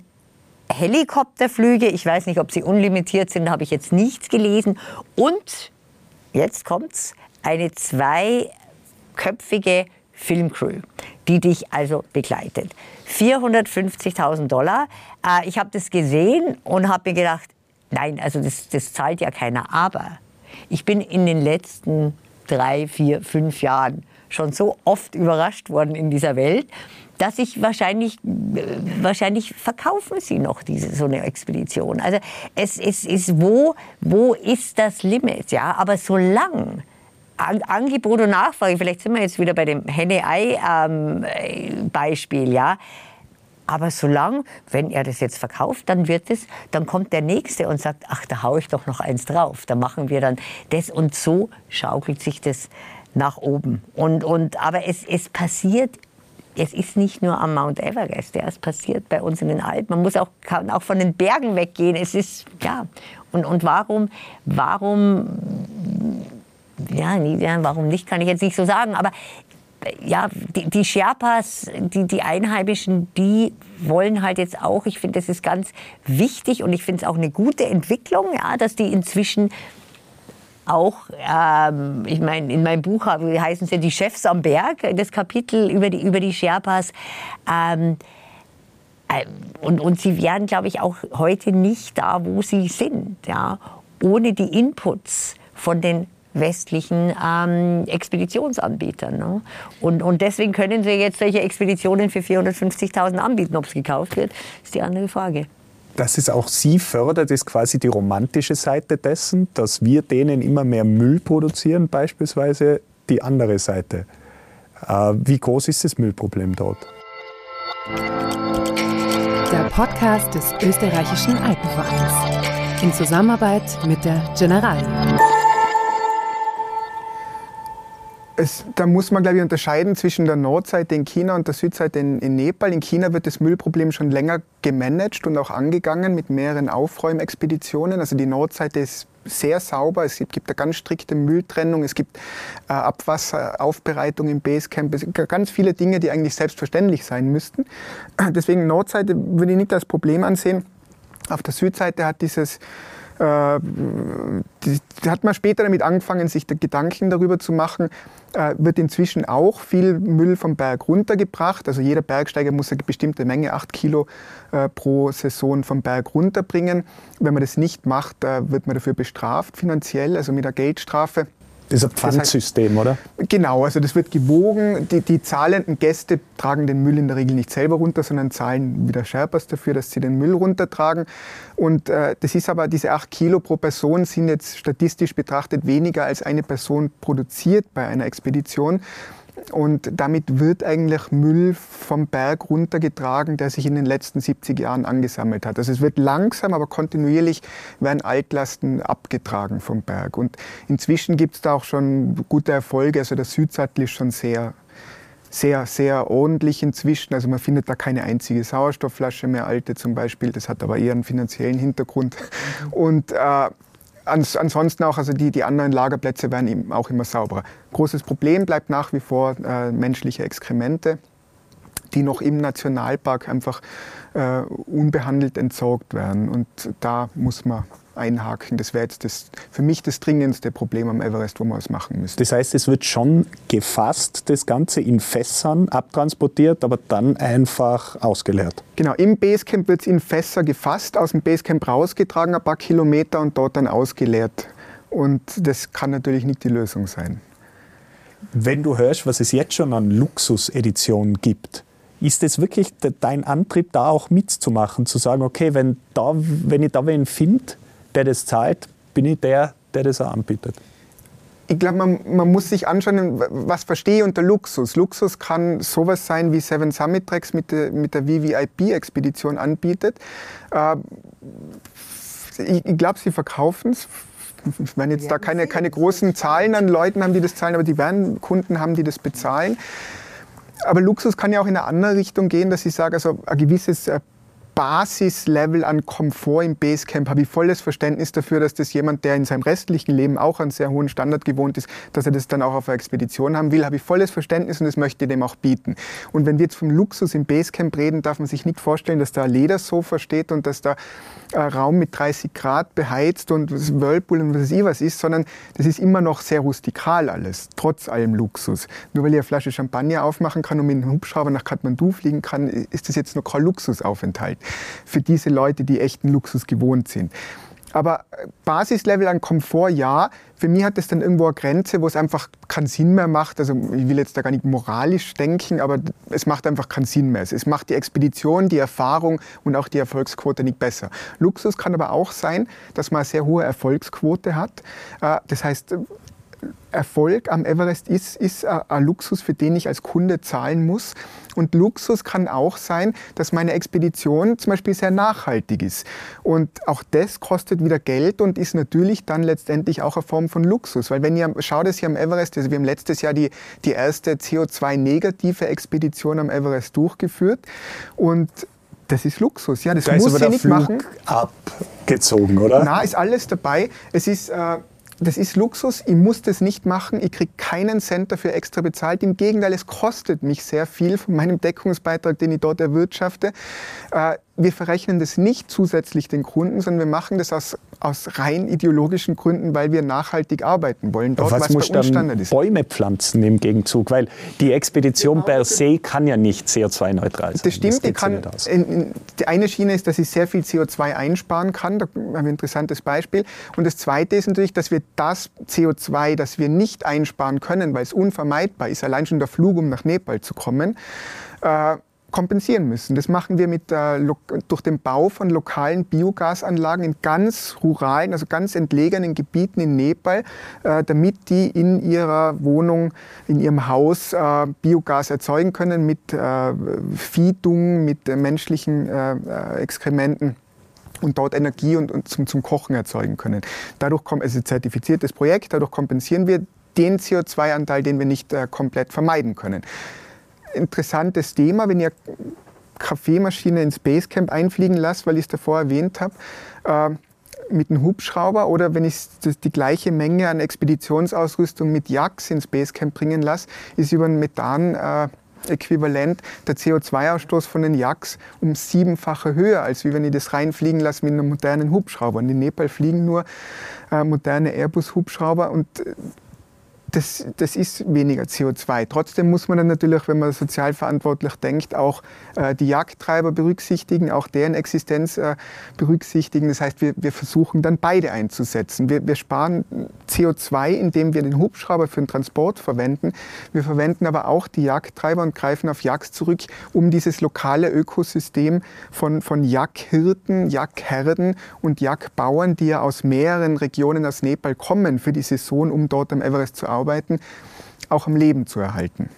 Helikopterflüge, ich weiß nicht, ob sie unlimitiert sind, habe ich jetzt nichts gelesen. Und, jetzt kommt's, eine zweiköpfige Filmcrew, die dich also begleitet. 450.000 Dollar. Äh, ich habe das gesehen und habe mir gedacht, Nein, also das, das zahlt ja keiner. Aber ich bin in den letzten drei, vier, fünf Jahren schon so oft überrascht worden in dieser Welt, dass ich wahrscheinlich, wahrscheinlich verkaufen sie noch diese, so eine Expedition. Also es, es ist, wo, wo ist das Limit? Ja, aber solange Angebot und Nachfrage, vielleicht sind wir jetzt wieder bei dem Henne-Ei-Beispiel, ähm, ja, aber solange, wenn er das jetzt verkauft, dann wird es, dann kommt der Nächste und sagt, ach, da haue ich doch noch eins drauf. Da machen wir dann das und so schaukelt sich das nach oben. Und, und, aber es, es passiert es ist nicht nur am Mount Everest, es passiert bei uns in den Alpen. Man muss auch, kann auch von den Bergen weggehen. Es ist, ja, und, und warum, warum, ja, warum nicht, kann ich jetzt nicht so sagen, aber ja, die, die Sherpas, die, die Einheimischen, die wollen halt jetzt auch, ich finde, das ist ganz wichtig und ich finde es auch eine gute Entwicklung, ja, dass die inzwischen auch, ähm, ich meine, in meinem Buch heißen es ja die Chefs am Berg, das Kapitel über die, über die Sherpas. Ähm, äh, und, und sie wären, glaube ich, auch heute nicht da, wo sie sind, ja, ohne die Inputs von den westlichen ähm, Expeditionsanbietern. Ne? Und, und deswegen können sie jetzt solche Expeditionen für 450.000 anbieten. Ob es gekauft wird, ist die andere Frage. Dass es auch Sie fördert, ist quasi die romantische Seite dessen, dass wir denen immer mehr Müll produzieren, beispielsweise die andere Seite. Äh, wie groß ist das Müllproblem dort? Der Podcast des österreichischen Alpenvereins in Zusammenarbeit mit der Generali es, da muss man, glaube ich, unterscheiden zwischen der Nordseite in China und der Südseite in, in, Nepal. In China wird das Müllproblem schon länger gemanagt und auch angegangen mit mehreren Aufräumexpeditionen. Also die Nordseite ist sehr sauber. Es gibt, eine ganz strikte Mülltrennung. Es gibt äh, Abwasseraufbereitung im Basecamp. Es gibt ganz viele Dinge, die eigentlich selbstverständlich sein müssten. Deswegen Nordseite würde ich nicht als Problem ansehen. Auf der Südseite hat dieses äh, die, die hat man später damit angefangen, sich Gedanken darüber zu machen, äh, wird inzwischen auch viel Müll vom Berg runtergebracht. Also jeder Bergsteiger muss eine bestimmte Menge, 8 Kilo äh, pro Saison vom Berg runterbringen. Wenn man das nicht macht, äh, wird man dafür bestraft finanziell, also mit einer Geldstrafe. Das ist ein Pfandsystem, oder? Genau, also das wird gewogen. Die, die, zahlenden Gäste tragen den Müll in der Regel nicht selber runter, sondern zahlen wieder Sherpas dafür, dass sie den Müll runtertragen. Und äh, das ist aber, diese 8 Kilo pro Person sind jetzt statistisch betrachtet weniger als eine Person produziert bei einer Expedition. Und damit wird eigentlich Müll vom Berg runtergetragen, der sich in den letzten 70 Jahren angesammelt hat. Also es wird langsam, aber kontinuierlich werden Altlasten abgetragen vom Berg. Und inzwischen gibt es da auch schon gute Erfolge. Also der Südsattel ist schon sehr sehr, sehr ordentlich inzwischen. Also man findet da keine einzige Sauerstoffflasche mehr, alte zum Beispiel. Das hat aber eher einen finanziellen Hintergrund. Und äh, ansonsten auch, also die, die anderen Lagerplätze werden auch immer sauberer. Großes Problem bleibt nach wie vor äh, menschliche Exkremente, die noch im Nationalpark einfach äh, unbehandelt entsorgt werden. Und da muss man einhaken. Das wäre jetzt das, für mich das dringendste Problem am Everest, wo man was machen müsste. Das heißt, es wird schon gefasst, das Ganze in Fässern abtransportiert, aber dann einfach ausgeleert. Genau, im Basecamp wird es in Fässer gefasst, aus dem Basecamp rausgetragen, ein paar Kilometer und dort dann ausgeleert. Und das kann natürlich nicht die Lösung sein. Wenn du hörst, was es jetzt schon an Luxuseditionen gibt, ist es wirklich dein Antrieb, da auch mitzumachen, zu sagen, okay, wenn, da, wenn ich da wen finde, der das zahlt, bin ich der, der das auch anbietet. Ich glaube, man, man, muss sich anschauen, was verstehe ich unter Luxus. Luxus kann sowas sein, wie Seven Summit Tracks mit der, mit der VVIP-Expedition anbietet. Äh, ich, ich glaube, sie verkaufen es. Ich meine jetzt da keine, keine großen Zahlen an Leuten haben, die das zahlen, aber die werden Kunden haben, die das bezahlen. Aber Luxus kann ja auch in eine andere Richtung gehen, dass ich sage, also ein gewisses äh, Basislevel an Komfort im Basecamp habe ich volles Verständnis dafür, dass das jemand, der in seinem restlichen Leben auch einen sehr hohen Standard gewohnt ist, dass er das dann auch auf einer Expedition haben will, habe ich volles Verständnis und das möchte ich dem auch bieten. Und wenn wir jetzt vom Luxus im Basecamp reden, darf man sich nicht vorstellen, dass da ein Ledersofa steht und dass da ein Raum mit 30 Grad beheizt und Whirlpool und was weiß ich was ist, sondern das ist immer noch sehr rustikal alles, trotz allem Luxus. Nur weil ich eine Flasche Champagner aufmachen kann und mit einem Hubschrauber nach Kathmandu fliegen kann, ist das jetzt noch kein Luxusaufenthalt für diese Leute, die echten Luxus gewohnt sind. Aber äh, Basislevel an Komfort, ja. Für mich hat das dann irgendwo eine Grenze, wo es einfach keinen Sinn mehr macht. Also ich will jetzt da gar nicht moralisch denken, aber es macht einfach keinen Sinn mehr. Es macht die Expedition, die Erfahrung und auch die Erfolgsquote nicht besser. Luxus kann aber auch sein, dass man eine sehr hohe Erfolgsquote hat. Äh, das heißt, Erfolg am Everest ist, ist ein Luxus, für den ich als Kunde zahlen muss. Und Luxus kann auch sein, dass meine Expedition zum Beispiel sehr nachhaltig ist. Und auch das kostet wieder Geld und ist natürlich dann letztendlich auch eine Form von Luxus. Weil wenn ihr schaut es hier am Everest, also wir haben letztes Jahr die, die erste CO2-negative Expedition am Everest durchgeführt. Und das ist Luxus. Ja, das da muss ich nicht Flug machen. Abgezogen, oder? Na, ist alles dabei. Es ist äh, das ist Luxus, ich muss das nicht machen, ich kriege keinen Cent dafür extra bezahlt. Im Gegenteil, es kostet mich sehr viel von meinem Deckungsbeitrag, den ich dort erwirtschafte. Äh, wir verrechnen das nicht zusätzlich den Kunden, sondern wir machen das aus, aus rein ideologischen Gründen, weil wir nachhaltig arbeiten wollen. Dort, was muss dann Standard ist. Bäume pflanzen im Gegenzug? Weil die Expedition genau. per se kann ja nicht CO2-neutral sein. Das stimmt. Das die, kann, in, die eine Schiene ist, dass ich sehr viel CO2 einsparen kann. Da haben wir ein interessantes Beispiel. Und das Zweite ist natürlich, dass wir das CO2, das wir nicht einsparen können, weil es unvermeidbar ist, allein schon der Flug, um nach Nepal zu kommen, äh, kompensieren müssen. Das machen wir mit, äh, durch den Bau von lokalen Biogasanlagen in ganz ruralen, also ganz entlegenen Gebieten in Nepal, äh, damit die in ihrer Wohnung, in ihrem Haus äh, Biogas erzeugen können mit äh, Viehdung, mit menschlichen Exkrementen und dort Energie und, und zum, zum, Kochen erzeugen können. Dadurch kommt, es ist ein zertifiziertes Projekt, dadurch kompensieren wir den CO2-Anteil, den wir nicht komplett vermeiden können interessantes Thema, wenn ihr Kaffeemaschine ins Basecamp einfliegen lasst, weil ich es davor erwähnt habe, äh, mit einem Hubschrauber oder wenn ich die gleiche Menge an Expeditionsausrüstung mit Yaks ins Basecamp bringen lasse, ist über ein Methan äh, äquivalent der CO2-Ausstoß von den Yaks um siebenfache höher, als wie wenn ich das reinfliegen lasse mit einem modernen Hubschrauber. Und in Nepal fliegen nur äh, moderne Airbus-Hubschrauber und äh, das, das ist weniger CO2. Trotzdem muss man dann natürlich, wenn man sozial verantwortlich denkt, auch äh, die Jagdtreiber berücksichtigen, auch deren Existenz äh, berücksichtigen. Das heißt, wir, wir versuchen dann beide einzusetzen. Wir, wir sparen CO2, indem wir den Hubschrauber für den Transport verwenden. Wir verwenden aber auch die Jagdtreiber und greifen auf Jagd zurück, um dieses lokale Ökosystem von, von Jagdhirten, Jagdherden und Jagdbauern, die ja aus mehreren Regionen aus Nepal kommen für die Saison, um dort am Everest zu arbeiten, arbeiten, auch am Leben zu erhalten.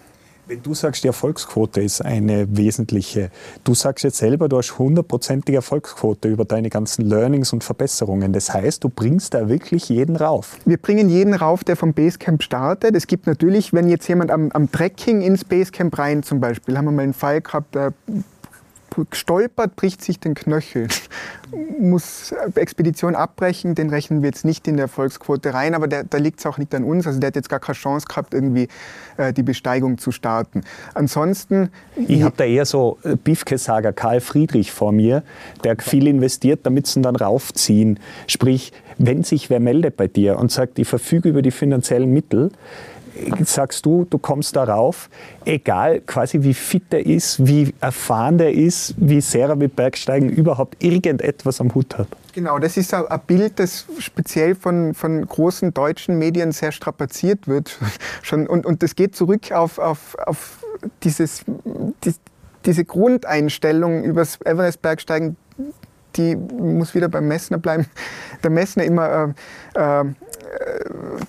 Wenn du sagst, die Erfolgsquote ist eine wesentliche, du sagst jetzt selber, du hast hundertprozentige Erfolgsquote über deine ganzen Learnings und Verbesserungen. Das heißt, du bringst da wirklich jeden rauf. Wir bringen jeden rauf, der vom Basecamp startet. Es gibt natürlich, wenn jetzt jemand am, am Trekking ins Basecamp rein zum Beispiel, haben wir mal einen Fall gehabt, der stolpert, bricht sich den Knöchel, muss Expedition abbrechen, den rechnen wir jetzt nicht in der Erfolgsquote rein, aber da liegt es auch nicht an uns. Also der hat jetzt gar keine Chance gehabt, irgendwie äh, die Besteigung zu starten. Ansonsten... Ich habe da eher so äh, Biefke-Sager Karl Friedrich vor mir, der viel investiert, damit sie ihn dann raufziehen. Sprich, wenn sich wer meldet bei dir und sagt, ich verfüge über die finanziellen Mittel, sagst du, du kommst darauf, egal quasi wie fit er ist, wie erfahren der ist, wie sehr er mit Bergsteigen überhaupt irgendetwas am Hut hat. Genau, das ist ein Bild, das speziell von, von großen deutschen Medien sehr strapaziert wird. Schon, und, und das geht zurück auf, auf, auf dieses, die, diese Grundeinstellung übers Everest-Bergsteigen, die muss wieder beim Messner bleiben. Der Messner immer äh, äh,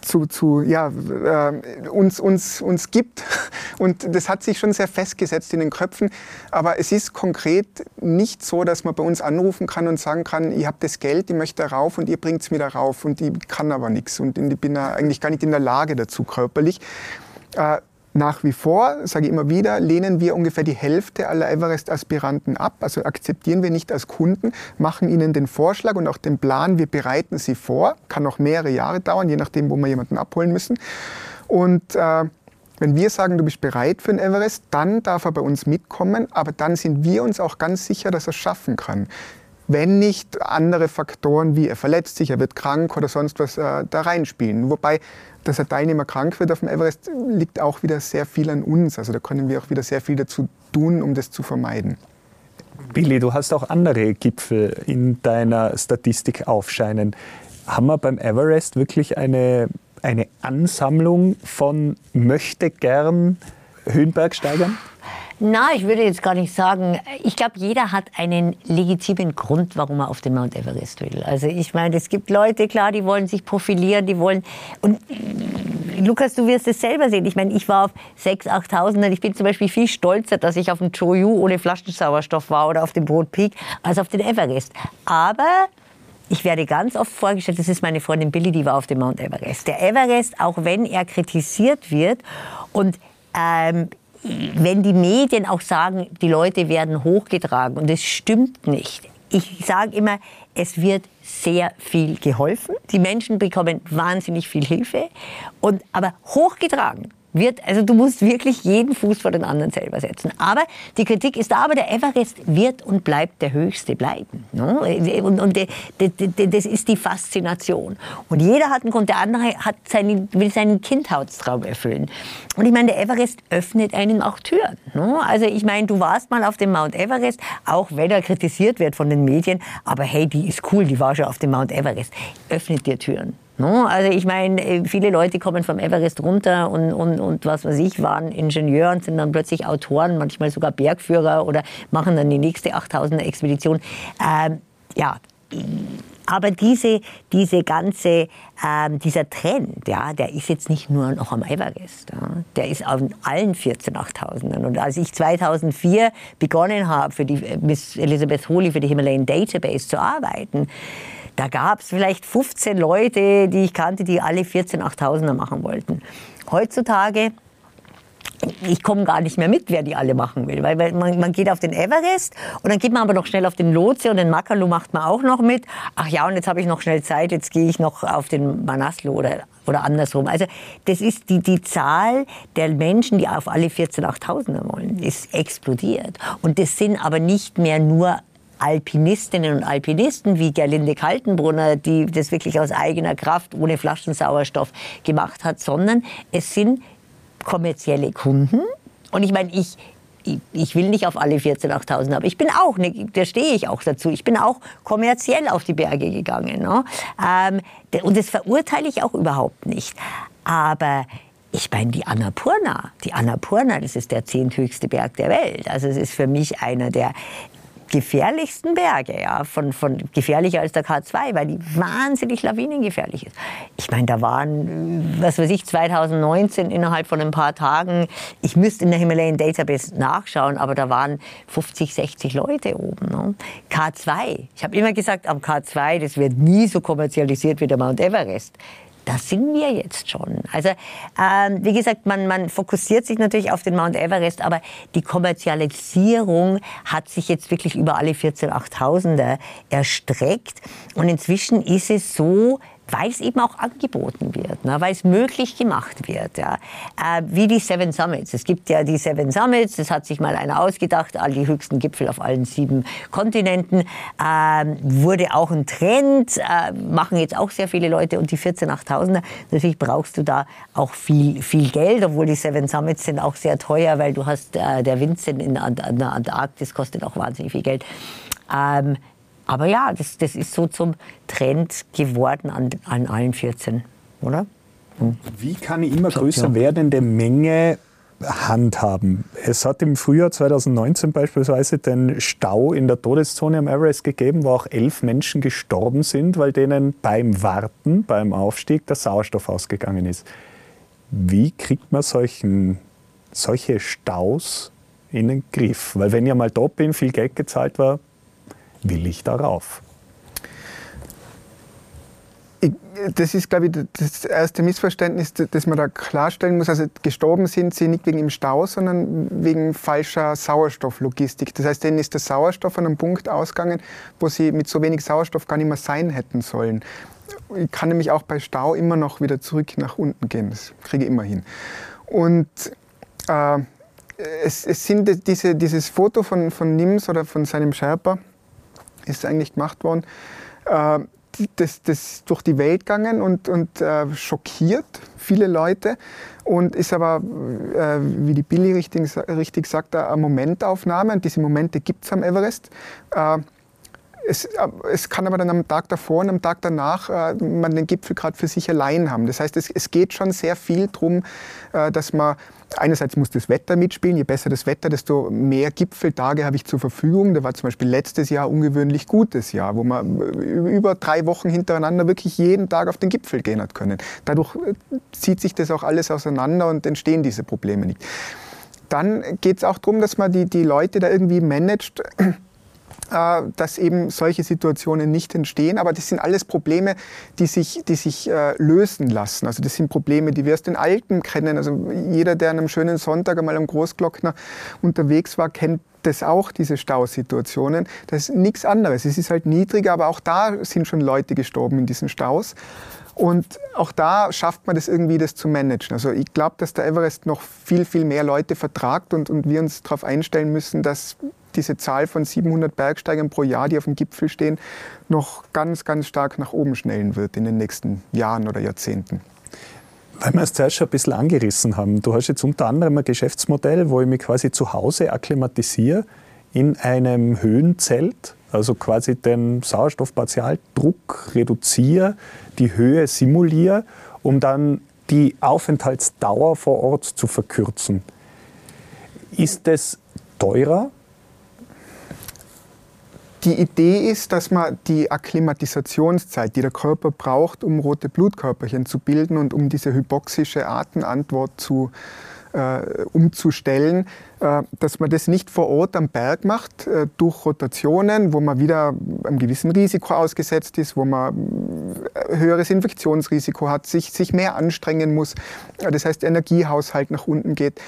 zu, zu ja, äh, uns, uns, uns gibt. Und das hat sich schon sehr festgesetzt in den Köpfen. Aber es ist konkret nicht so, dass man bei uns anrufen kann und sagen kann, ich habe das Geld, ich möchte rauf und ihr bringt es mir da rauf und ich kann aber nichts und ich bin eigentlich gar nicht in der Lage dazu körperlich. Äh, nach wie vor, sage ich immer wieder, lehnen wir ungefähr die Hälfte aller Everest-Aspiranten ab. Also akzeptieren wir nicht als Kunden, machen ihnen den Vorschlag und auch den Plan, wir bereiten sie vor. Kann noch mehrere Jahre dauern, je nachdem, wo wir jemanden abholen müssen. Und äh, wenn wir sagen, du bist bereit für den Everest, dann darf er bei uns mitkommen, aber dann sind wir uns auch ganz sicher, dass er es schaffen kann wenn nicht andere Faktoren wie er verletzt sich, er wird krank oder sonst was äh, da reinspielen. Wobei, dass ein Teilnehmer krank wird auf dem Everest, liegt auch wieder sehr viel an uns. Also da können wir auch wieder sehr viel dazu tun, um das zu vermeiden. Billy, du hast auch andere Gipfel in deiner Statistik aufscheinen. Haben wir beim Everest wirklich eine, eine Ansammlung von möchte gern Höhenbergsteigern? Na, ich würde jetzt gar nicht sagen. Ich glaube, jeder hat einen legitimen Grund, warum er auf den Mount Everest will. Also ich meine, es gibt Leute, klar, die wollen sich profilieren, die wollen. Und Lukas, du wirst es selber sehen. Ich meine, ich war auf 6.000, 8.000 und ich bin zum Beispiel viel stolzer, dass ich auf dem Choyu ohne Flaschensauerstoff war oder auf dem Broad Peak als auf den Everest. Aber ich werde ganz oft vorgestellt, das ist meine Freundin Billy, die war auf dem Mount Everest. Der Everest, auch wenn er kritisiert wird und ähm, wenn die Medien auch sagen, die Leute werden hochgetragen und es stimmt nicht. Ich sage immer, es wird sehr viel geholfen. Die Menschen bekommen wahnsinnig viel Hilfe. Und, aber hochgetragen wird, also du musst wirklich jeden Fuß vor den anderen selber setzen. Aber die Kritik ist da, aber der Everest wird und bleibt der höchste bleiben. Ne? Und, und das ist die Faszination. Und jeder hat einen Grund, der andere hat seinen, will seinen Kindheitstraum erfüllen. Und ich meine, der Everest öffnet einem auch Türen. Ne? Also ich meine, du warst mal auf dem Mount Everest, auch wenn er kritisiert wird von den Medien, aber hey, die ist cool, die war schon auf dem Mount Everest. Öffnet dir Türen. No, also ich meine, äh, viele Leute kommen vom Everest runter und, und, und was weiß ich, waren Ingenieur und sind dann plötzlich Autoren, manchmal sogar Bergführer oder machen dann die nächste 8000er Expedition. Ähm, ja, aber diese, diese ganze, ähm, dieser Trend, ja, der ist jetzt nicht nur noch am Everest, ja, der ist auf allen 14 8000ern. Und als ich 2004 begonnen habe, für die Miss Elizabeth Holy für die Himalayan Database zu arbeiten, da gab es vielleicht 15 Leute, die ich kannte, die alle 14 8000er machen wollten. Heutzutage ich komme gar nicht mehr mit, wer die alle machen will. Weil, man, man, geht auf den Everest und dann geht man aber noch schnell auf den Lotse und den Makalu macht man auch noch mit. Ach ja, und jetzt habe ich noch schnell Zeit, jetzt gehe ich noch auf den Manaslu oder, oder andersrum. Also das ist die, die Zahl der Menschen, die auf alle 14 8000er wollen, ist explodiert. Und das sind aber nicht mehr nur Alpinistinnen und Alpinisten wie Gerlinde Kaltenbrunner, die das wirklich aus eigener Kraft ohne Flaschensauerstoff gemacht hat, sondern es sind kommerzielle Kunden. Und ich meine, ich, ich will nicht auf alle 14 8000, aber ich bin auch, ne, da stehe ich auch dazu, ich bin auch kommerziell auf die Berge gegangen. Ne? Ähm, und das verurteile ich auch überhaupt nicht. Aber ich meine, die Annapurna, die Annapurna, das ist der zehnthöchste Berg der Welt. Also es ist für mich einer der gefährlichsten Berge, ja, von, von gefährlicher als der K2, weil die wahnsinnig lawinengefährlich ist. Ich meine, da waren, was weiß ich, 2019 innerhalb von ein paar Tagen, ich müsste in der Himalayan Database nachschauen, aber da waren 50, 60 Leute oben. Ne? K2, ich habe immer gesagt, am K2, das wird nie so kommerzialisiert wie der Mount Everest das sind wir jetzt schon. Also ähm, wie gesagt, man, man fokussiert sich natürlich auf den Mount Everest, aber die Kommerzialisierung hat sich jetzt wirklich über alle 14 8000er erstreckt. Und inzwischen ist es so, weil es eben auch angeboten wird, ne, weil es möglich gemacht wird. Ja. Äh, wie die Seven Summits. Es gibt ja die Seven Summits, das hat sich mal einer ausgedacht, all die höchsten Gipfel auf allen sieben Kontinenten. Ähm, wurde auch ein Trend, äh, machen jetzt auch sehr viele Leute und die 14 8000er, natürlich brauchst du da auch viel, viel Geld, obwohl die Seven Summits sind auch sehr teuer, weil du hast, äh, der Vincent in der Antarktis kostet auch wahnsinnig viel Geld. Ähm, aber ja, das, das ist so zum Trend geworden an, an allen 14, oder? Hm. Wie kann ich immer größer werdende Menge handhaben? Es hat im Frühjahr 2019 beispielsweise den Stau in der Todeszone am Everest gegeben, wo auch elf Menschen gestorben sind, weil denen beim Warten, beim Aufstieg der Sauerstoff ausgegangen ist. Wie kriegt man solchen, solche Staus in den Griff? Weil wenn ich mal dort bin, viel Geld gezahlt war, will ich darauf? das ist, glaube ich, das erste Missverständnis, das man da klarstellen muss. Also gestorben sind sie nicht wegen im Stau, sondern wegen falscher Sauerstofflogistik. Das heißt, denen ist der Sauerstoff an einem Punkt ausgegangen, wo sie mit so wenig Sauerstoff gar nicht mehr sein hätten sollen. Ich kann nämlich auch bei Stau immer noch wieder zurück nach unten gehen. Das kriege ich immer hin. Und äh, es, es, sind diese, dieses Foto von, von Nims oder von seinem Sherpa, ist eigentlich gemacht worden, äh, das, das durch die Welt gegangen und, und äh, schockiert viele Leute und ist aber, äh, wie die Billy richtig, richtig sagt, eine Momentaufnahme und diese Momente gibt es am Everest. Äh, es, äh, es, kann aber dann am Tag davor und am Tag danach äh, man den Gipfel gerade für sich allein haben. Das heißt, es, es geht schon sehr viel darum, äh, dass man einerseits muss das Wetter mitspielen. Je besser das Wetter, desto mehr Gipfeltage habe ich zur Verfügung. Da war zum Beispiel letztes Jahr ungewöhnlich gutes Jahr, wo man über drei Wochen hintereinander wirklich jeden Tag auf den Gipfel gehen hat können. Dadurch äh, zieht sich das auch alles auseinander und entstehen diese Probleme nicht. Dann geht es auch darum, dass man die, die Leute da irgendwie managt äh, dass eben solche Situationen nicht entstehen. Aber das sind alles Probleme, die sich, die sich äh, lösen lassen. Also das sind Probleme, die wir aus den Alpen kennen. Also jeder, der an einem schönen Sonntag einmal am Großglockner unterwegs war, kennt das auch, diese Stausituationen. Das ist nichts anderes. Es ist halt niedriger, aber auch da sind schon Leute gestorben in diesen Staus. Und auch da schafft man das irgendwie, das zu managen. Also ich glaube, dass der Everest noch viel, viel mehr Leute vertragt und, und wir uns darauf einstellen müssen, dass diese Zahl von 700 Bergsteigern pro Jahr, die auf dem Gipfel stehen, noch ganz, ganz stark nach oben schnellen wird in den nächsten Jahren oder Jahrzehnten. Weil wir es zuerst schon ein bisschen angerissen haben. Du hast jetzt unter anderem ein Geschäftsmodell, wo ich mich quasi zu Hause akklimatisiere in einem Höhenzelt, also quasi den Sauerstoffpartialdruck reduziere, die Höhe simuliere, um dann die Aufenthaltsdauer vor Ort zu verkürzen. Ist es teurer die Idee ist, dass man die Akklimatisationszeit, die der Körper braucht, um rote Blutkörperchen zu bilden und um diese hypoxische Atemantwort zu äh, umzustellen, äh, dass man das nicht vor Ort am Berg macht, äh, durch Rotationen, wo man wieder einem gewissen Risiko ausgesetzt ist, wo man äh, höheres Infektionsrisiko hat, sich, sich mehr anstrengen muss, äh, das heißt Energiehaushalt nach unten geht,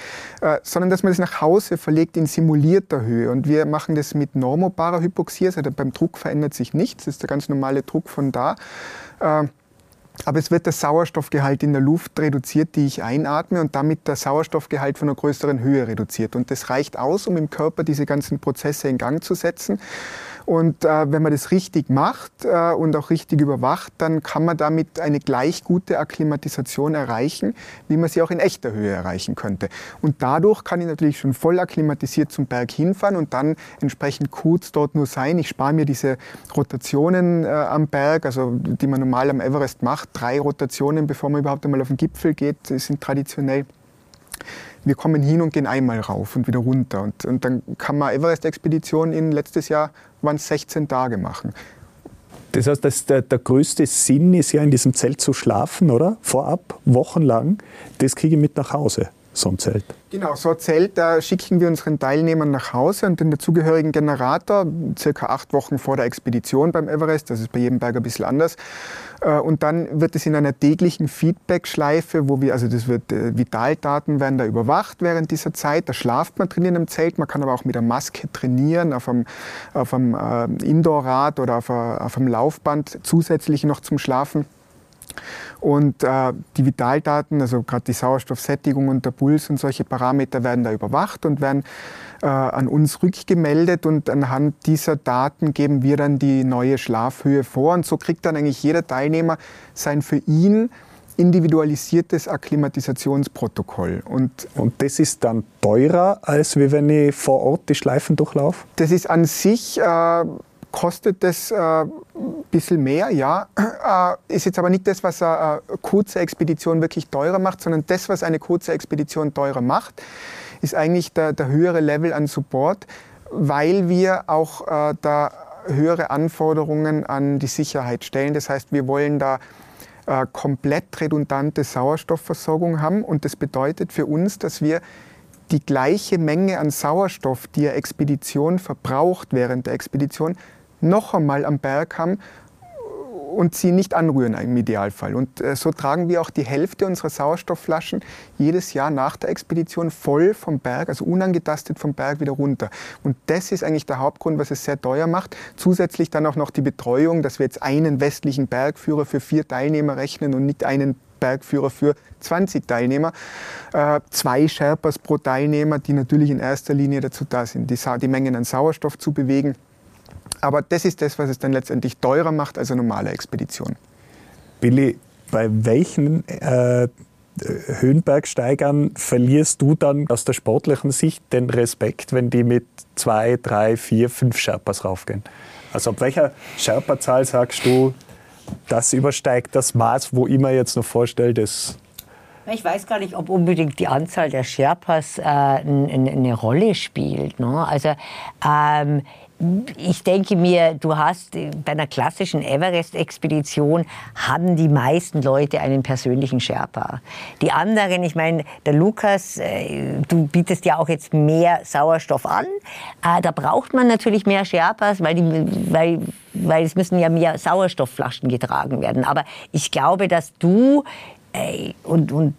äh, sondern dass man das nach Hause verlegt in simulierter Höhe. Und wir machen das mit normobarer Hypoxie, also beim Druck verändert sich nichts, das ist der ganz normale Druck von da. Aber es wird der Sauerstoffgehalt in der Luft reduziert, die ich einatme und damit der Sauerstoffgehalt von einer größeren Höhe reduziert. Und das reicht aus, um im Körper diese ganzen Prozesse in Gang zu setzen. Und äh, wenn man das richtig macht äh, und auch richtig überwacht, dann kann man damit eine gleich gute Akklimatisation erreichen, wie man sie auch in echter Höhe erreichen könnte. Und dadurch kann ich natürlich schon voll akklimatisiert zum Berg hinfahren und dann entsprechend kurz dort nur sein. Ich spare mir diese Rotationen äh, am Berg, also die man normal am Everest macht, drei Rotationen, bevor man überhaupt einmal auf den Gipfel geht, sind traditionell wir kommen hin und gehen einmal rauf und wieder runter. Und, und dann kann man Everest-Expedition in letztes Jahr es 16 Tage machen. Das heißt, das, der, der größte Sinn ist ja in diesem Zelt zu schlafen, oder? Vorab, wochenlang. Das kriege ich mit nach Hause so ein Zelt? Genau, so ein Zelt, da schicken wir unseren Teilnehmern nach Hause und den dazugehörigen Generator, circa acht Wochen vor der Expedition beim Everest, das ist bei jedem Berg ein bisschen anders. Äh, und dann wird es in einer täglichen Feedback-Schleife, wo wir, also das wird, äh, Vitaldaten werden da überwacht während dieser Zeit. Da schlaft man drin in einem Zelt, man kann aber auch mit der Maske trainieren, auf einem, auf einem äh, Indoorrad oder auf, auf einem Laufband zusätzlich noch zum Schlafen. Und äh, die Vitaldaten, also gerade die Sauerstoffsättigung und der Puls und solche Parameter werden da überwacht und werden äh, an uns rückgemeldet und anhand dieser Daten geben wir dann die neue Schlafhöhe vor und so kriegt dann eigentlich jeder Teilnehmer sein für ihn individualisiertes Akklimatisationsprotokoll. Und, und das ist dann teurer, als wenn ich vor Ort die Schleifen durchlaufe? Das ist an sich äh, kostet das äh, ein bisschen mehr, ja. Äh, ist jetzt aber nicht das, was eine kurze Expedition wirklich teurer macht, sondern das, was eine kurze Expedition teurer macht, ist eigentlich der, der höhere Level an Support, weil wir auch äh, da höhere Anforderungen an die Sicherheit stellen. Das heißt, wir wollen da äh, komplett redundante Sauerstoffversorgung haben und das bedeutet für uns, dass wir die gleiche Menge an Sauerstoff, die eine Expedition verbraucht während der Expedition, noch einmal am Berg haben und sie nicht anrühren im Idealfall. Und äh, so tragen wir auch die Hälfte unserer Sauerstoffflaschen jedes Jahr nach der Expedition voll vom Berg, also unangetastet vom Berg wieder runter. Und das ist eigentlich der Hauptgrund, was es sehr teuer macht. Zusätzlich dann auch noch die Betreuung, dass wir jetzt einen westlichen Bergführer für vier Teilnehmer rechnen und nicht einen Bergführer für 20 Teilnehmer. Äh, zwei Sherpas pro Teilnehmer, die natürlich in erster Linie dazu da sind, die, die Mengen an Sauerstoff zu bewegen aber das ist das, was es dann letztendlich teurer macht als eine normale Expedition. Billy, bei welchen äh, Höhenbergsteigern verlierst du dann aus der sportlichen Sicht den Respekt, wenn die mit zwei, drei, vier, fünf Sherpas raufgehen? Also ab welcher Sherpa-Zahl sagst du, das übersteigt das Maß, wo ich mir jetzt noch vorstelle, das ich weiß gar nicht, ob unbedingt die Anzahl der Sherpas äh, eine Rolle spielt. Ne? Also ähm, ich denke mir, du hast bei einer klassischen Everest-Expedition haben die meisten Leute einen persönlichen Sherpa. Die anderen, ich meine, der Lukas, äh, du bietest ja auch jetzt mehr Sauerstoff an. Äh, da braucht man natürlich mehr Sherpas, weil, die, weil, weil es müssen ja mehr Sauerstoffflaschen getragen werden. Aber ich glaube, dass du und, und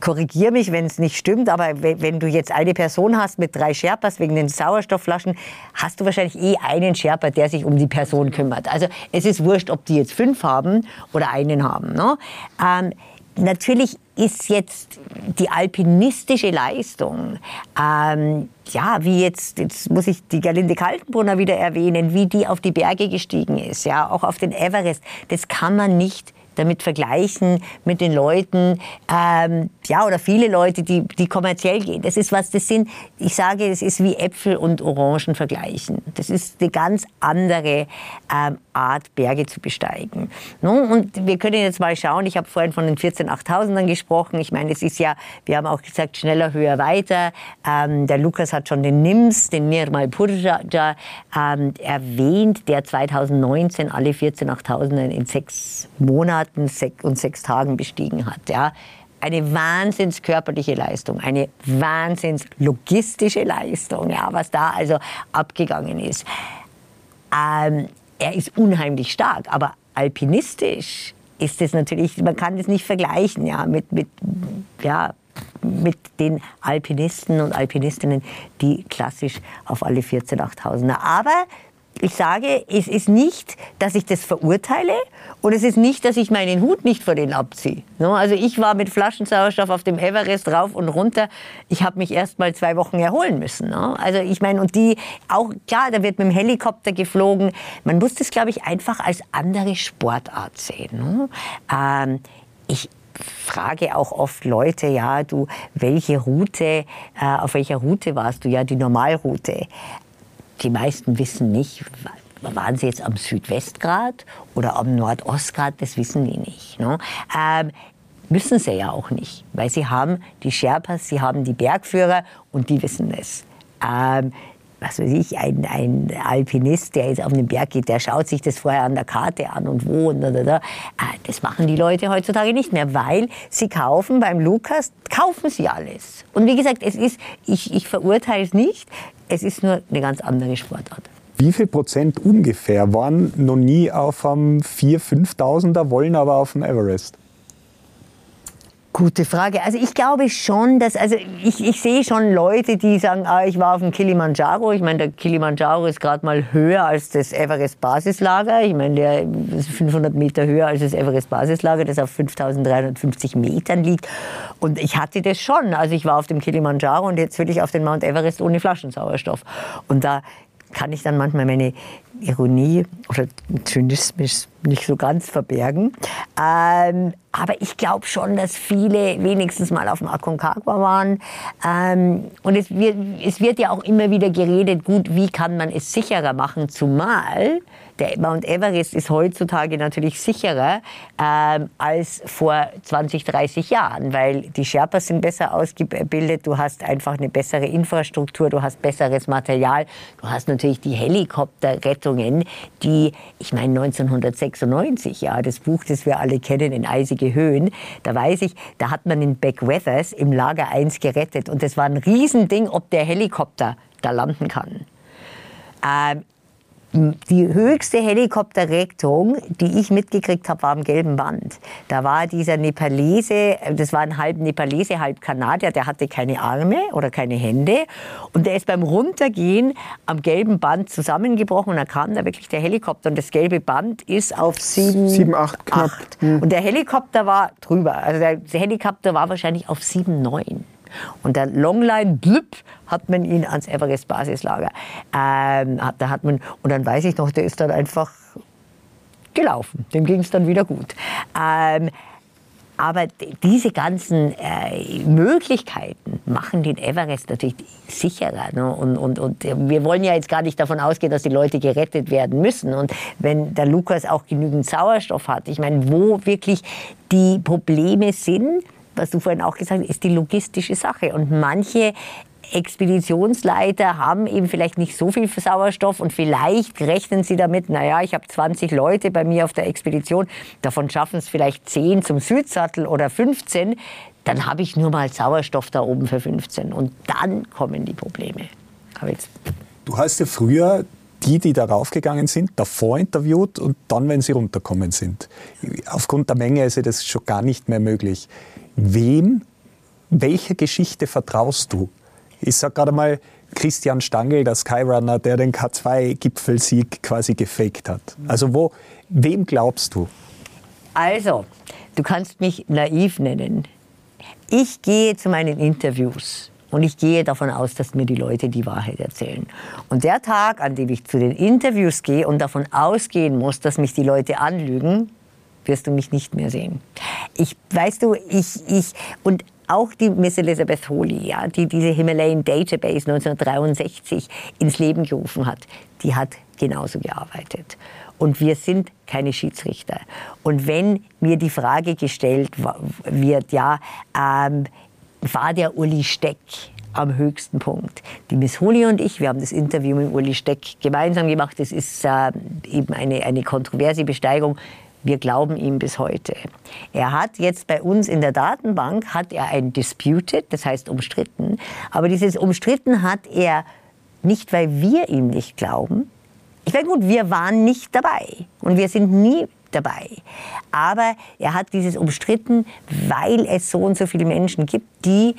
korrigiere mich, wenn es nicht stimmt, aber wenn du jetzt eine Person hast mit drei Sherpas wegen den Sauerstoffflaschen, hast du wahrscheinlich eh einen Sherpa, der sich um die Person kümmert. Also es ist wurscht, ob die jetzt fünf haben oder einen haben. Ne? Ähm, natürlich ist jetzt die alpinistische Leistung, ähm, ja, wie jetzt, jetzt muss ich die Galinde Kaltenbrunner wieder erwähnen, wie die auf die Berge gestiegen ist, ja, auch auf den Everest, das kann man nicht damit vergleichen mit den Leuten, ähm, ja, oder viele Leute, die, die kommerziell gehen. Das ist was, das sind, ich sage, es ist wie Äpfel und Orangen vergleichen. Das ist eine ganz andere ähm, Art, Berge zu besteigen. No? Und wir können jetzt mal schauen, ich habe vorhin von den 14 8000ern gesprochen. Ich meine, es ist ja, wir haben auch gesagt, schneller, höher, weiter. Ähm, der Lukas hat schon den NIMS, den Nirmal Purja, ähm, erwähnt, der 2019 alle 14 8000er in sechs Monaten und sechs Tagen bestiegen hat. Ja eine wahnsinns körperliche Leistung, eine wahnsinns logistische Leistung, ja, was da also abgegangen ist. Ähm, er ist unheimlich stark, aber alpinistisch ist es natürlich, man kann das nicht vergleichen ja, mit, mit, ja, mit den Alpinisten und Alpinistinnen, die klassisch auf alle 14 8000er. Aber ich sage, es ist nicht, dass ich das verurteile und es ist nicht, dass ich meinen Hut nicht vor denen abziehe. Also ich war mit Flaschensauerstoff auf dem Everest rauf und runter. Ich habe mich erst mal zwei Wochen erholen müssen. Also ich meine, und die auch, klar, da wird mit dem Helikopter geflogen. Man muss das, glaube ich, einfach als andere Sportart sehen. Ähm, ich, frage auch oft Leute, ja, du, welche Route, äh, auf welcher Route warst du? Ja, die Normalroute die meisten wissen nicht, waren sie jetzt am Südwestgrad oder am Nordostgrad, das wissen die nicht. Ne? Ähm, müssen sie ja auch nicht, weil sie haben die Sherpas, sie haben die Bergführer und die wissen es. Ähm, was weiß ich, ein, ein Alpinist, der jetzt auf den Berg geht, der schaut sich das vorher an der Karte an und wo und da, da, da. Äh, das machen die Leute heutzutage nicht mehr, weil sie kaufen beim Lukas, kaufen sie alles. Und wie gesagt, es ist, ich, ich verurteile es nicht, es ist nur eine ganz andere Sportart. Wie viel Prozent ungefähr waren noch nie auf einem 4.000, 5.000er, wollen aber auf dem Everest? Gute Frage. Also ich glaube schon, dass, also ich, ich sehe schon Leute, die sagen, ah, ich war auf dem Kilimanjaro. Ich meine, der Kilimanjaro ist gerade mal höher als das Everest-Basislager. Ich meine, der ist 500 Meter höher als das Everest-Basislager, das auf 5350 Metern liegt. Und ich hatte das schon. Also ich war auf dem Kilimanjaro und jetzt will ich auf den Mount Everest ohne Flaschensauerstoff. Und da kann ich dann manchmal meine Ironie oder Zynismus nicht so ganz verbergen. Ähm, aber ich glaube schon, dass viele wenigstens mal auf dem Aconcagua waren. Ähm, und es wird, es wird ja auch immer wieder geredet, gut, wie kann man es sicherer machen, zumal der Mount Everest ist heutzutage natürlich sicherer ähm, als vor 20, 30 Jahren, weil die Sherpas sind besser ausgebildet, du hast einfach eine bessere Infrastruktur, du hast besseres Material, du hast natürlich die Helikopterrettungen, die, ich meine 1996, ja, das Buch, das wir alle kennen, in eisige Höhen, da weiß ich, da hat man in Backweathers im Lager 1 gerettet und das war ein Riesending, ob der Helikopter da landen kann. Ähm, die höchste Helikopterrettung, die ich mitgekriegt habe, war am Gelben Band. Da war dieser Nepalese, das war ein halb Nepalese, halb Kanadier, der hatte keine Arme oder keine Hände. Und der ist beim Runtergehen am Gelben Band zusammengebrochen und da kam da wirklich der Helikopter. Und das gelbe Band ist auf sieben, sieben acht knapp. Acht. Und der Helikopter war drüber. Also der Helikopter war wahrscheinlich auf sieben, neun. Und der Longline, blüpp, hat man ihn ans Everest-Basislager. Ähm, da hat man, und dann weiß ich noch, der ist dann einfach gelaufen. Dem ging es dann wieder gut. Ähm, aber diese ganzen äh, Möglichkeiten machen den Everest natürlich sicherer. Ne? Und, und, und wir wollen ja jetzt gar nicht davon ausgehen, dass die Leute gerettet werden müssen. Und wenn der Lukas auch genügend Sauerstoff hat, ich meine, wo wirklich die Probleme sind, was du vorhin auch gesagt hast, ist die logistische Sache. Und manche Expeditionsleiter haben eben vielleicht nicht so viel Sauerstoff und vielleicht rechnen sie damit, naja, ich habe 20 Leute bei mir auf der Expedition, davon schaffen es vielleicht 10 zum Südsattel oder 15, dann habe ich nur mal Sauerstoff da oben für 15 und dann kommen die Probleme. du hast ja früher die, die darauf gegangen sind, davor interviewt und dann, wenn sie runterkommen sind. Aufgrund der Menge ist das schon gar nicht mehr möglich. Wem, welcher Geschichte vertraust du? Ich sage gerade mal Christian Stangl, der Skyrunner, der den K2-Gipfelsieg quasi gefaked hat. Also wo, wem glaubst du? Also, du kannst mich naiv nennen. Ich gehe zu meinen Interviews und ich gehe davon aus, dass mir die Leute die Wahrheit erzählen. Und der Tag, an dem ich zu den Interviews gehe und davon ausgehen muss, dass mich die Leute anlügen, wirst du mich nicht mehr sehen. Ich, weißt du, ich, ich, und auch die Miss Elizabeth Holy, ja, die diese Himalayan Database 1963 ins Leben gerufen hat, die hat genauso gearbeitet. Und wir sind keine Schiedsrichter. Und wenn mir die Frage gestellt wird, ja, ähm, war der Uli Steck am höchsten Punkt. Die Miss Holy und ich, wir haben das Interview mit Uli Steck gemeinsam gemacht. Das ist äh, eben eine, eine kontroverse Besteigung. Wir glauben ihm bis heute. Er hat jetzt bei uns in der Datenbank hat er ein disputed, das heißt umstritten. Aber dieses umstritten hat er nicht, weil wir ihm nicht glauben. Ich meine gut, wir waren nicht dabei und wir sind nie dabei. Aber er hat dieses umstritten, weil es so und so viele Menschen gibt, die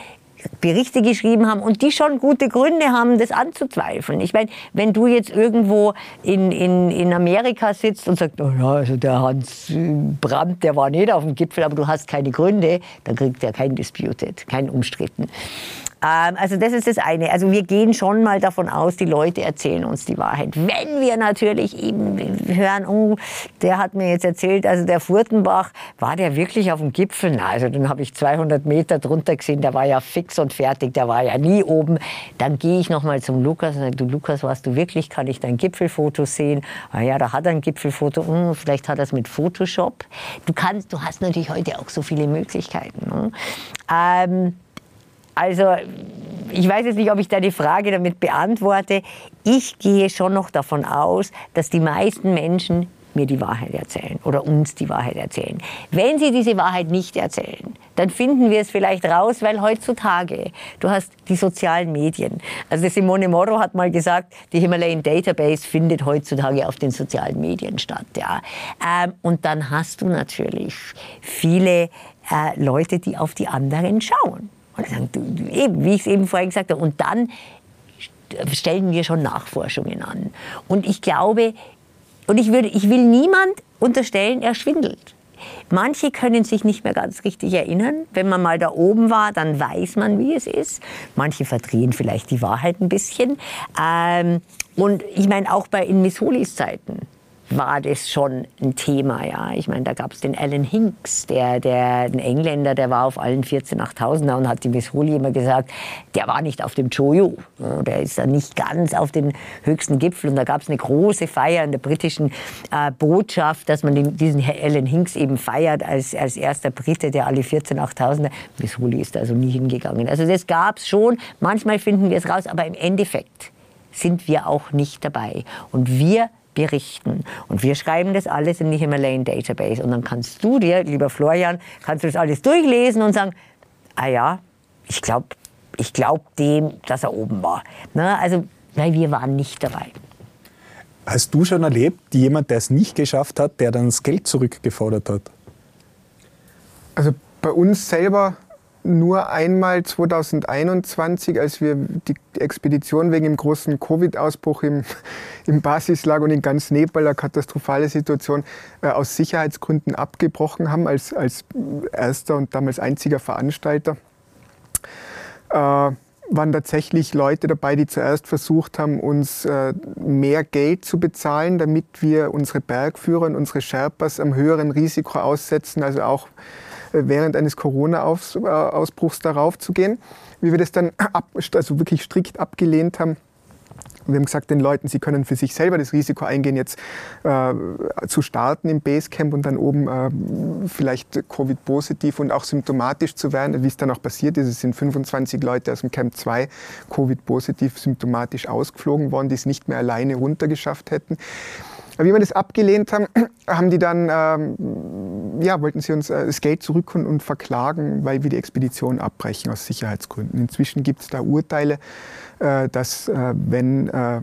Berichte geschrieben haben und die schon gute Gründe haben, das anzuzweifeln. Ich meine, wenn du jetzt irgendwo in, in, in Amerika sitzt und sagst, oh ja, also der Hans Brandt, der war nicht auf dem Gipfel, aber du hast keine Gründe, dann kriegt er kein Disputed, kein Umstritten. Ähm, also das ist das eine. Also wir gehen schon mal davon aus, die Leute erzählen uns die Wahrheit. Wenn wir natürlich eben hören, oh, der hat mir jetzt erzählt, also der Furtenbach, war der wirklich auf dem Gipfel? Na, also dann habe ich 200 Meter drunter gesehen, der war ja fix und fertig, der war ja nie oben. Dann gehe ich noch mal zum Lukas und sage, du Lukas, warst du wirklich, kann ich dein Gipfelfoto sehen? Ah ja, da hat er ein Gipfelfoto, hm, vielleicht hat er es mit Photoshop. Du kannst, du hast natürlich heute auch so viele Möglichkeiten. Ne? Ähm, also ich weiß jetzt nicht, ob ich deine Frage damit beantworte. Ich gehe schon noch davon aus, dass die meisten Menschen mir die Wahrheit erzählen oder uns die Wahrheit erzählen. Wenn sie diese Wahrheit nicht erzählen, dann finden wir es vielleicht raus, weil heutzutage, du hast die sozialen Medien. Also Simone Morro hat mal gesagt, die Himalayan Database findet heutzutage auf den sozialen Medien statt. Ja. Ähm, und dann hast du natürlich viele äh, Leute, die auf die anderen schauen. Und sagen, eben, wie ich es eben vorhin gesagt habe. Und dann stellen wir schon Nachforschungen an. Und ich glaube, und ich, würde, ich will niemand unterstellen, er schwindelt. Manche können sich nicht mehr ganz richtig erinnern. Wenn man mal da oben war, dann weiß man, wie es ist. Manche verdrehen vielleicht die Wahrheit ein bisschen. Ähm, und ich meine, auch bei in Missolis Zeiten war das schon ein Thema. Ja. Ich meine, da gab es den Alan Hinks, der, der, ein Engländer, der war auf allen 14 8000er und hat die Miss Holy immer gesagt, der war nicht auf dem Jojo. Der ist da nicht ganz auf den höchsten Gipfel. Und da gab es eine große Feier in der britischen äh, Botschaft, dass man den, diesen Alan Hinks eben feiert als, als erster Brite, der alle 14 8000er. Miss Holy ist also nie hingegangen. Also das gab es schon. Manchmal finden wir es raus, aber im Endeffekt sind wir auch nicht dabei. Und wir berichten. Und wir schreiben das alles in die Himalayan Database. Und dann kannst du dir, lieber Florian, kannst du das alles durchlesen und sagen, ah ja, ich glaube ich glaub dem, dass er oben war. Na, also, weil wir waren nicht dabei. Hast du schon erlebt, jemand, der es nicht geschafft hat, der dann das Geld zurückgefordert hat? Also bei uns selber nur einmal 2021, als wir die Expedition wegen dem großen Covid-Ausbruch im, im Basislager und in ganz Nepal, eine katastrophale Situation, äh, aus Sicherheitsgründen abgebrochen haben, als, als erster und damals einziger Veranstalter. Äh, waren tatsächlich Leute dabei, die zuerst versucht haben, uns äh, mehr Geld zu bezahlen, damit wir unsere Bergführer und unsere Sherpas am höheren Risiko aussetzen, also auch während eines Corona-Ausbruchs darauf zu gehen. Wie wir das dann ab, also wirklich strikt abgelehnt haben, wir haben gesagt den Leuten, sie können für sich selber das Risiko eingehen, jetzt äh, zu starten im Basecamp und dann oben äh, vielleicht Covid-positiv und auch symptomatisch zu werden, wie es dann auch passiert ist. Es sind 25 Leute aus dem Camp 2 Covid-positiv symptomatisch ausgeflogen worden, die es nicht mehr alleine runtergeschafft hätten. Wie wir das abgelehnt haben, haben die dann, ähm, ja, wollten sie uns äh, das Geld zurückholen und verklagen, weil wir die Expedition abbrechen aus Sicherheitsgründen. Inzwischen gibt es da Urteile, äh, dass äh, wenn äh,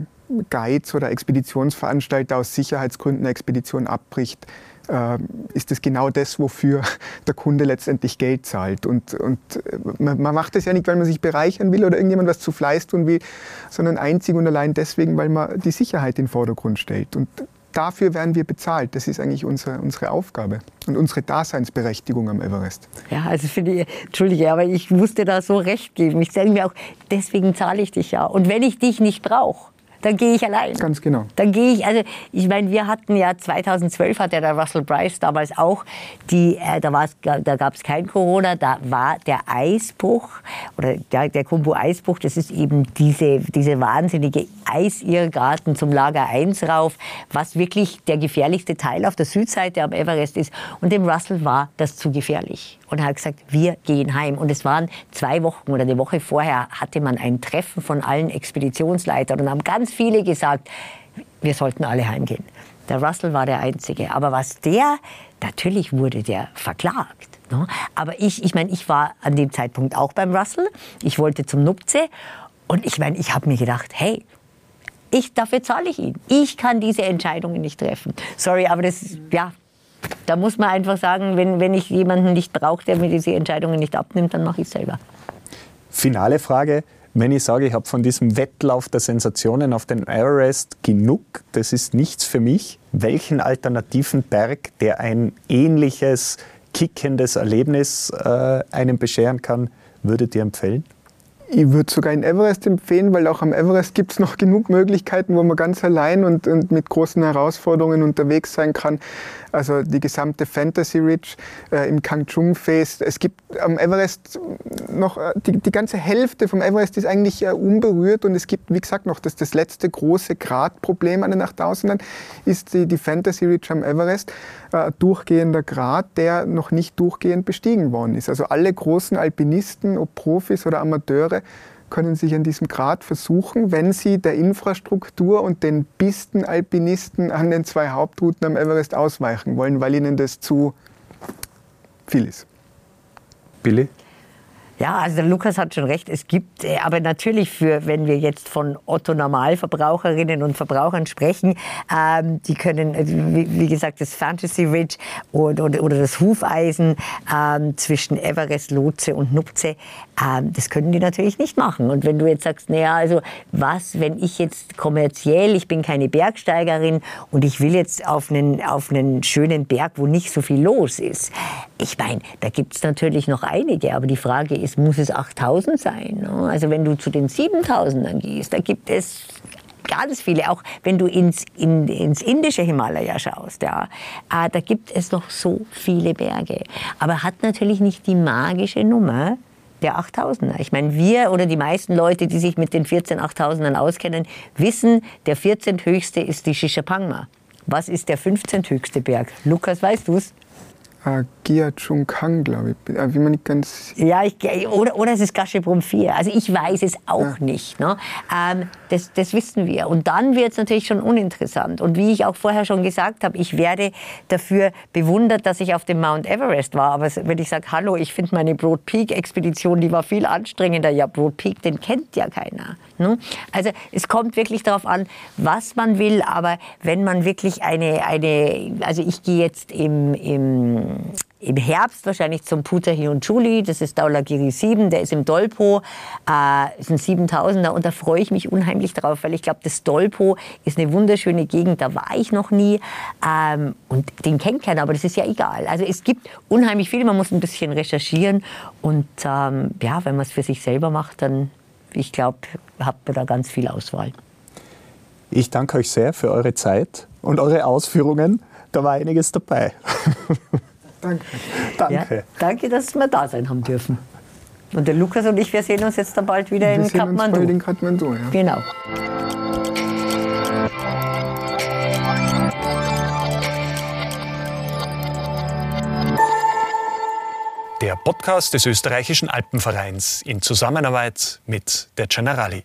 Guides oder Expeditionsveranstalter aus Sicherheitsgründen eine Expedition abbricht, äh, ist das genau das, wofür der Kunde letztendlich Geld zahlt. Und, und äh, man, man, macht das ja nicht, weil man sich bereichern will oder irgendjemand was zu Fleiß tun will, sondern einzig und allein deswegen, weil man die Sicherheit in den Vordergrund stellt. Und dafür werden wir bezahlt. Das ist eigentlich unsere, unsere Aufgabe und unsere Daseinsberechtigung am Everest. Ja, also finde ich, entschuldige, aber ich musste da so recht geben. Ich sage mir auch, deswegen zahle ich dich ja. Und wenn ich dich nicht brauche, dann gehe ich allein. Ganz genau. Dann gehe ich, also ich meine, wir hatten ja 2012 hat ja der Russell Bryce damals auch, die, äh, da, da gab es kein Corona, da war der Eisbruch oder der, der Kumbu-Eisbruch, das ist eben diese, diese wahnsinnige Eisirrgarten zum Lager 1 rauf, was wirklich der gefährlichste Teil auf der Südseite am Everest ist. Und dem Russell war das zu gefährlich. Und hat gesagt, wir gehen heim. Und es waren zwei Wochen oder eine Woche vorher hatte man ein Treffen von allen Expeditionsleitern und haben ganz viele gesagt, wir sollten alle heimgehen. Der Russell war der Einzige. Aber was der, natürlich wurde der verklagt. Ne? Aber ich, ich meine, ich war an dem Zeitpunkt auch beim Russell. Ich wollte zum Nupze. Und ich meine, ich habe mir gedacht, hey, ich, dafür zahle ich ihn. Ich kann diese Entscheidungen nicht treffen. Sorry, aber das, ja, da muss man einfach sagen, wenn, wenn ich jemanden nicht brauche, der mir diese Entscheidungen nicht abnimmt, dann mache ich es selber. Finale Frage. Wenn ich sage, ich habe von diesem Wettlauf der Sensationen auf den Everest genug, das ist nichts für mich, welchen alternativen Berg, der ein ähnliches, kickendes Erlebnis äh, einem bescheren kann, würdet ihr empfehlen? ich würde sogar in Everest empfehlen, weil auch am Everest gibt es noch genug Möglichkeiten, wo man ganz allein und, und, mit großen Herausforderungen unterwegs sein kann. Also die gesamte Fantasy Ridge äh, im Kangchung Face. Es gibt am Everest noch, äh, die, die, ganze Hälfte vom Everest ist eigentlich äh, unberührt und es gibt, wie gesagt, noch das, das letzte große Gratproblem an den 8000ern ist die, die Fantasy Ridge am Everest, äh, durchgehender Grat, der noch nicht durchgehend bestiegen worden ist. Also alle großen Alpinisten, ob Profis oder Amateure, können sich an diesem Grad versuchen, wenn sie der Infrastruktur und den Pistenalpinisten an den zwei Hauptrouten am Everest ausweichen wollen, weil ihnen das zu viel ist. Billy? Ja, also der Lukas hat schon recht. Es gibt, äh, aber natürlich für, wenn wir jetzt von Otto Normalverbraucherinnen und Verbrauchern sprechen, ähm, die können, äh, wie, wie, gesagt, das Fantasy Ridge oder, oder, oder das Hufeisen ähm, zwischen Everest, Lotse und Nupze, ähm, das können die natürlich nicht machen. Und wenn du jetzt sagst, naja, also was, wenn ich jetzt kommerziell, ich bin keine Bergsteigerin und ich will jetzt auf einen, auf einen schönen Berg, wo nicht so viel los ist. Ich meine, da gibt es natürlich noch einige, aber die Frage ist, ist, muss es 8000 sein. Ne? Also wenn du zu den 7000ern gehst, da gibt es ganz viele, auch wenn du ins, in, ins indische Himalaya schaust, ja, äh, da gibt es noch so viele Berge. Aber hat natürlich nicht die magische Nummer der 8000er. Ich meine, wir oder die meisten Leute, die sich mit den 14 8000ern auskennen, wissen, der 14. höchste ist die Shishapangma. Was ist der 15. höchste Berg? Lukas, weißt du es? Äh, Gia Chung Kang, glaube ich. Äh, wie man nicht ganz ja, ich, oder, oder es ist Gashebrum 4. Also ich weiß es auch ja. nicht. Ne? Ähm, das, das wissen wir. Und dann wird es natürlich schon uninteressant. Und wie ich auch vorher schon gesagt habe, ich werde dafür bewundert, dass ich auf dem Mount Everest war. Aber wenn ich sage, hallo, ich finde meine Broad Peak Expedition, die war viel anstrengender. Ja, Broad Peak, den kennt ja keiner. Ne? Also es kommt wirklich darauf an, was man will. Aber wenn man wirklich eine, eine also ich gehe jetzt im, im im Herbst wahrscheinlich zum Putahi und Juli. Das ist Daulagiri 7, der ist im Dolpo, äh, ist ein 7000er und da freue ich mich unheimlich drauf, weil ich glaube, das Dolpo ist eine wunderschöne Gegend, da war ich noch nie ähm, und den kennt keiner, aber das ist ja egal. Also es gibt unheimlich viel, man muss ein bisschen recherchieren und ähm, ja, wenn man es für sich selber macht, dann, ich glaube, hat man da ganz viel Auswahl. Ich danke euch sehr für eure Zeit und eure Ausführungen. Da war einiges dabei. Danke. Danke. Ja, danke, dass wir da sein haben dürfen. Und der Lukas und ich, wir sehen uns jetzt dann bald wieder wir in Kathmandu. in Kathmandu, ja. Genau. Der Podcast des österreichischen Alpenvereins in Zusammenarbeit mit der Generali.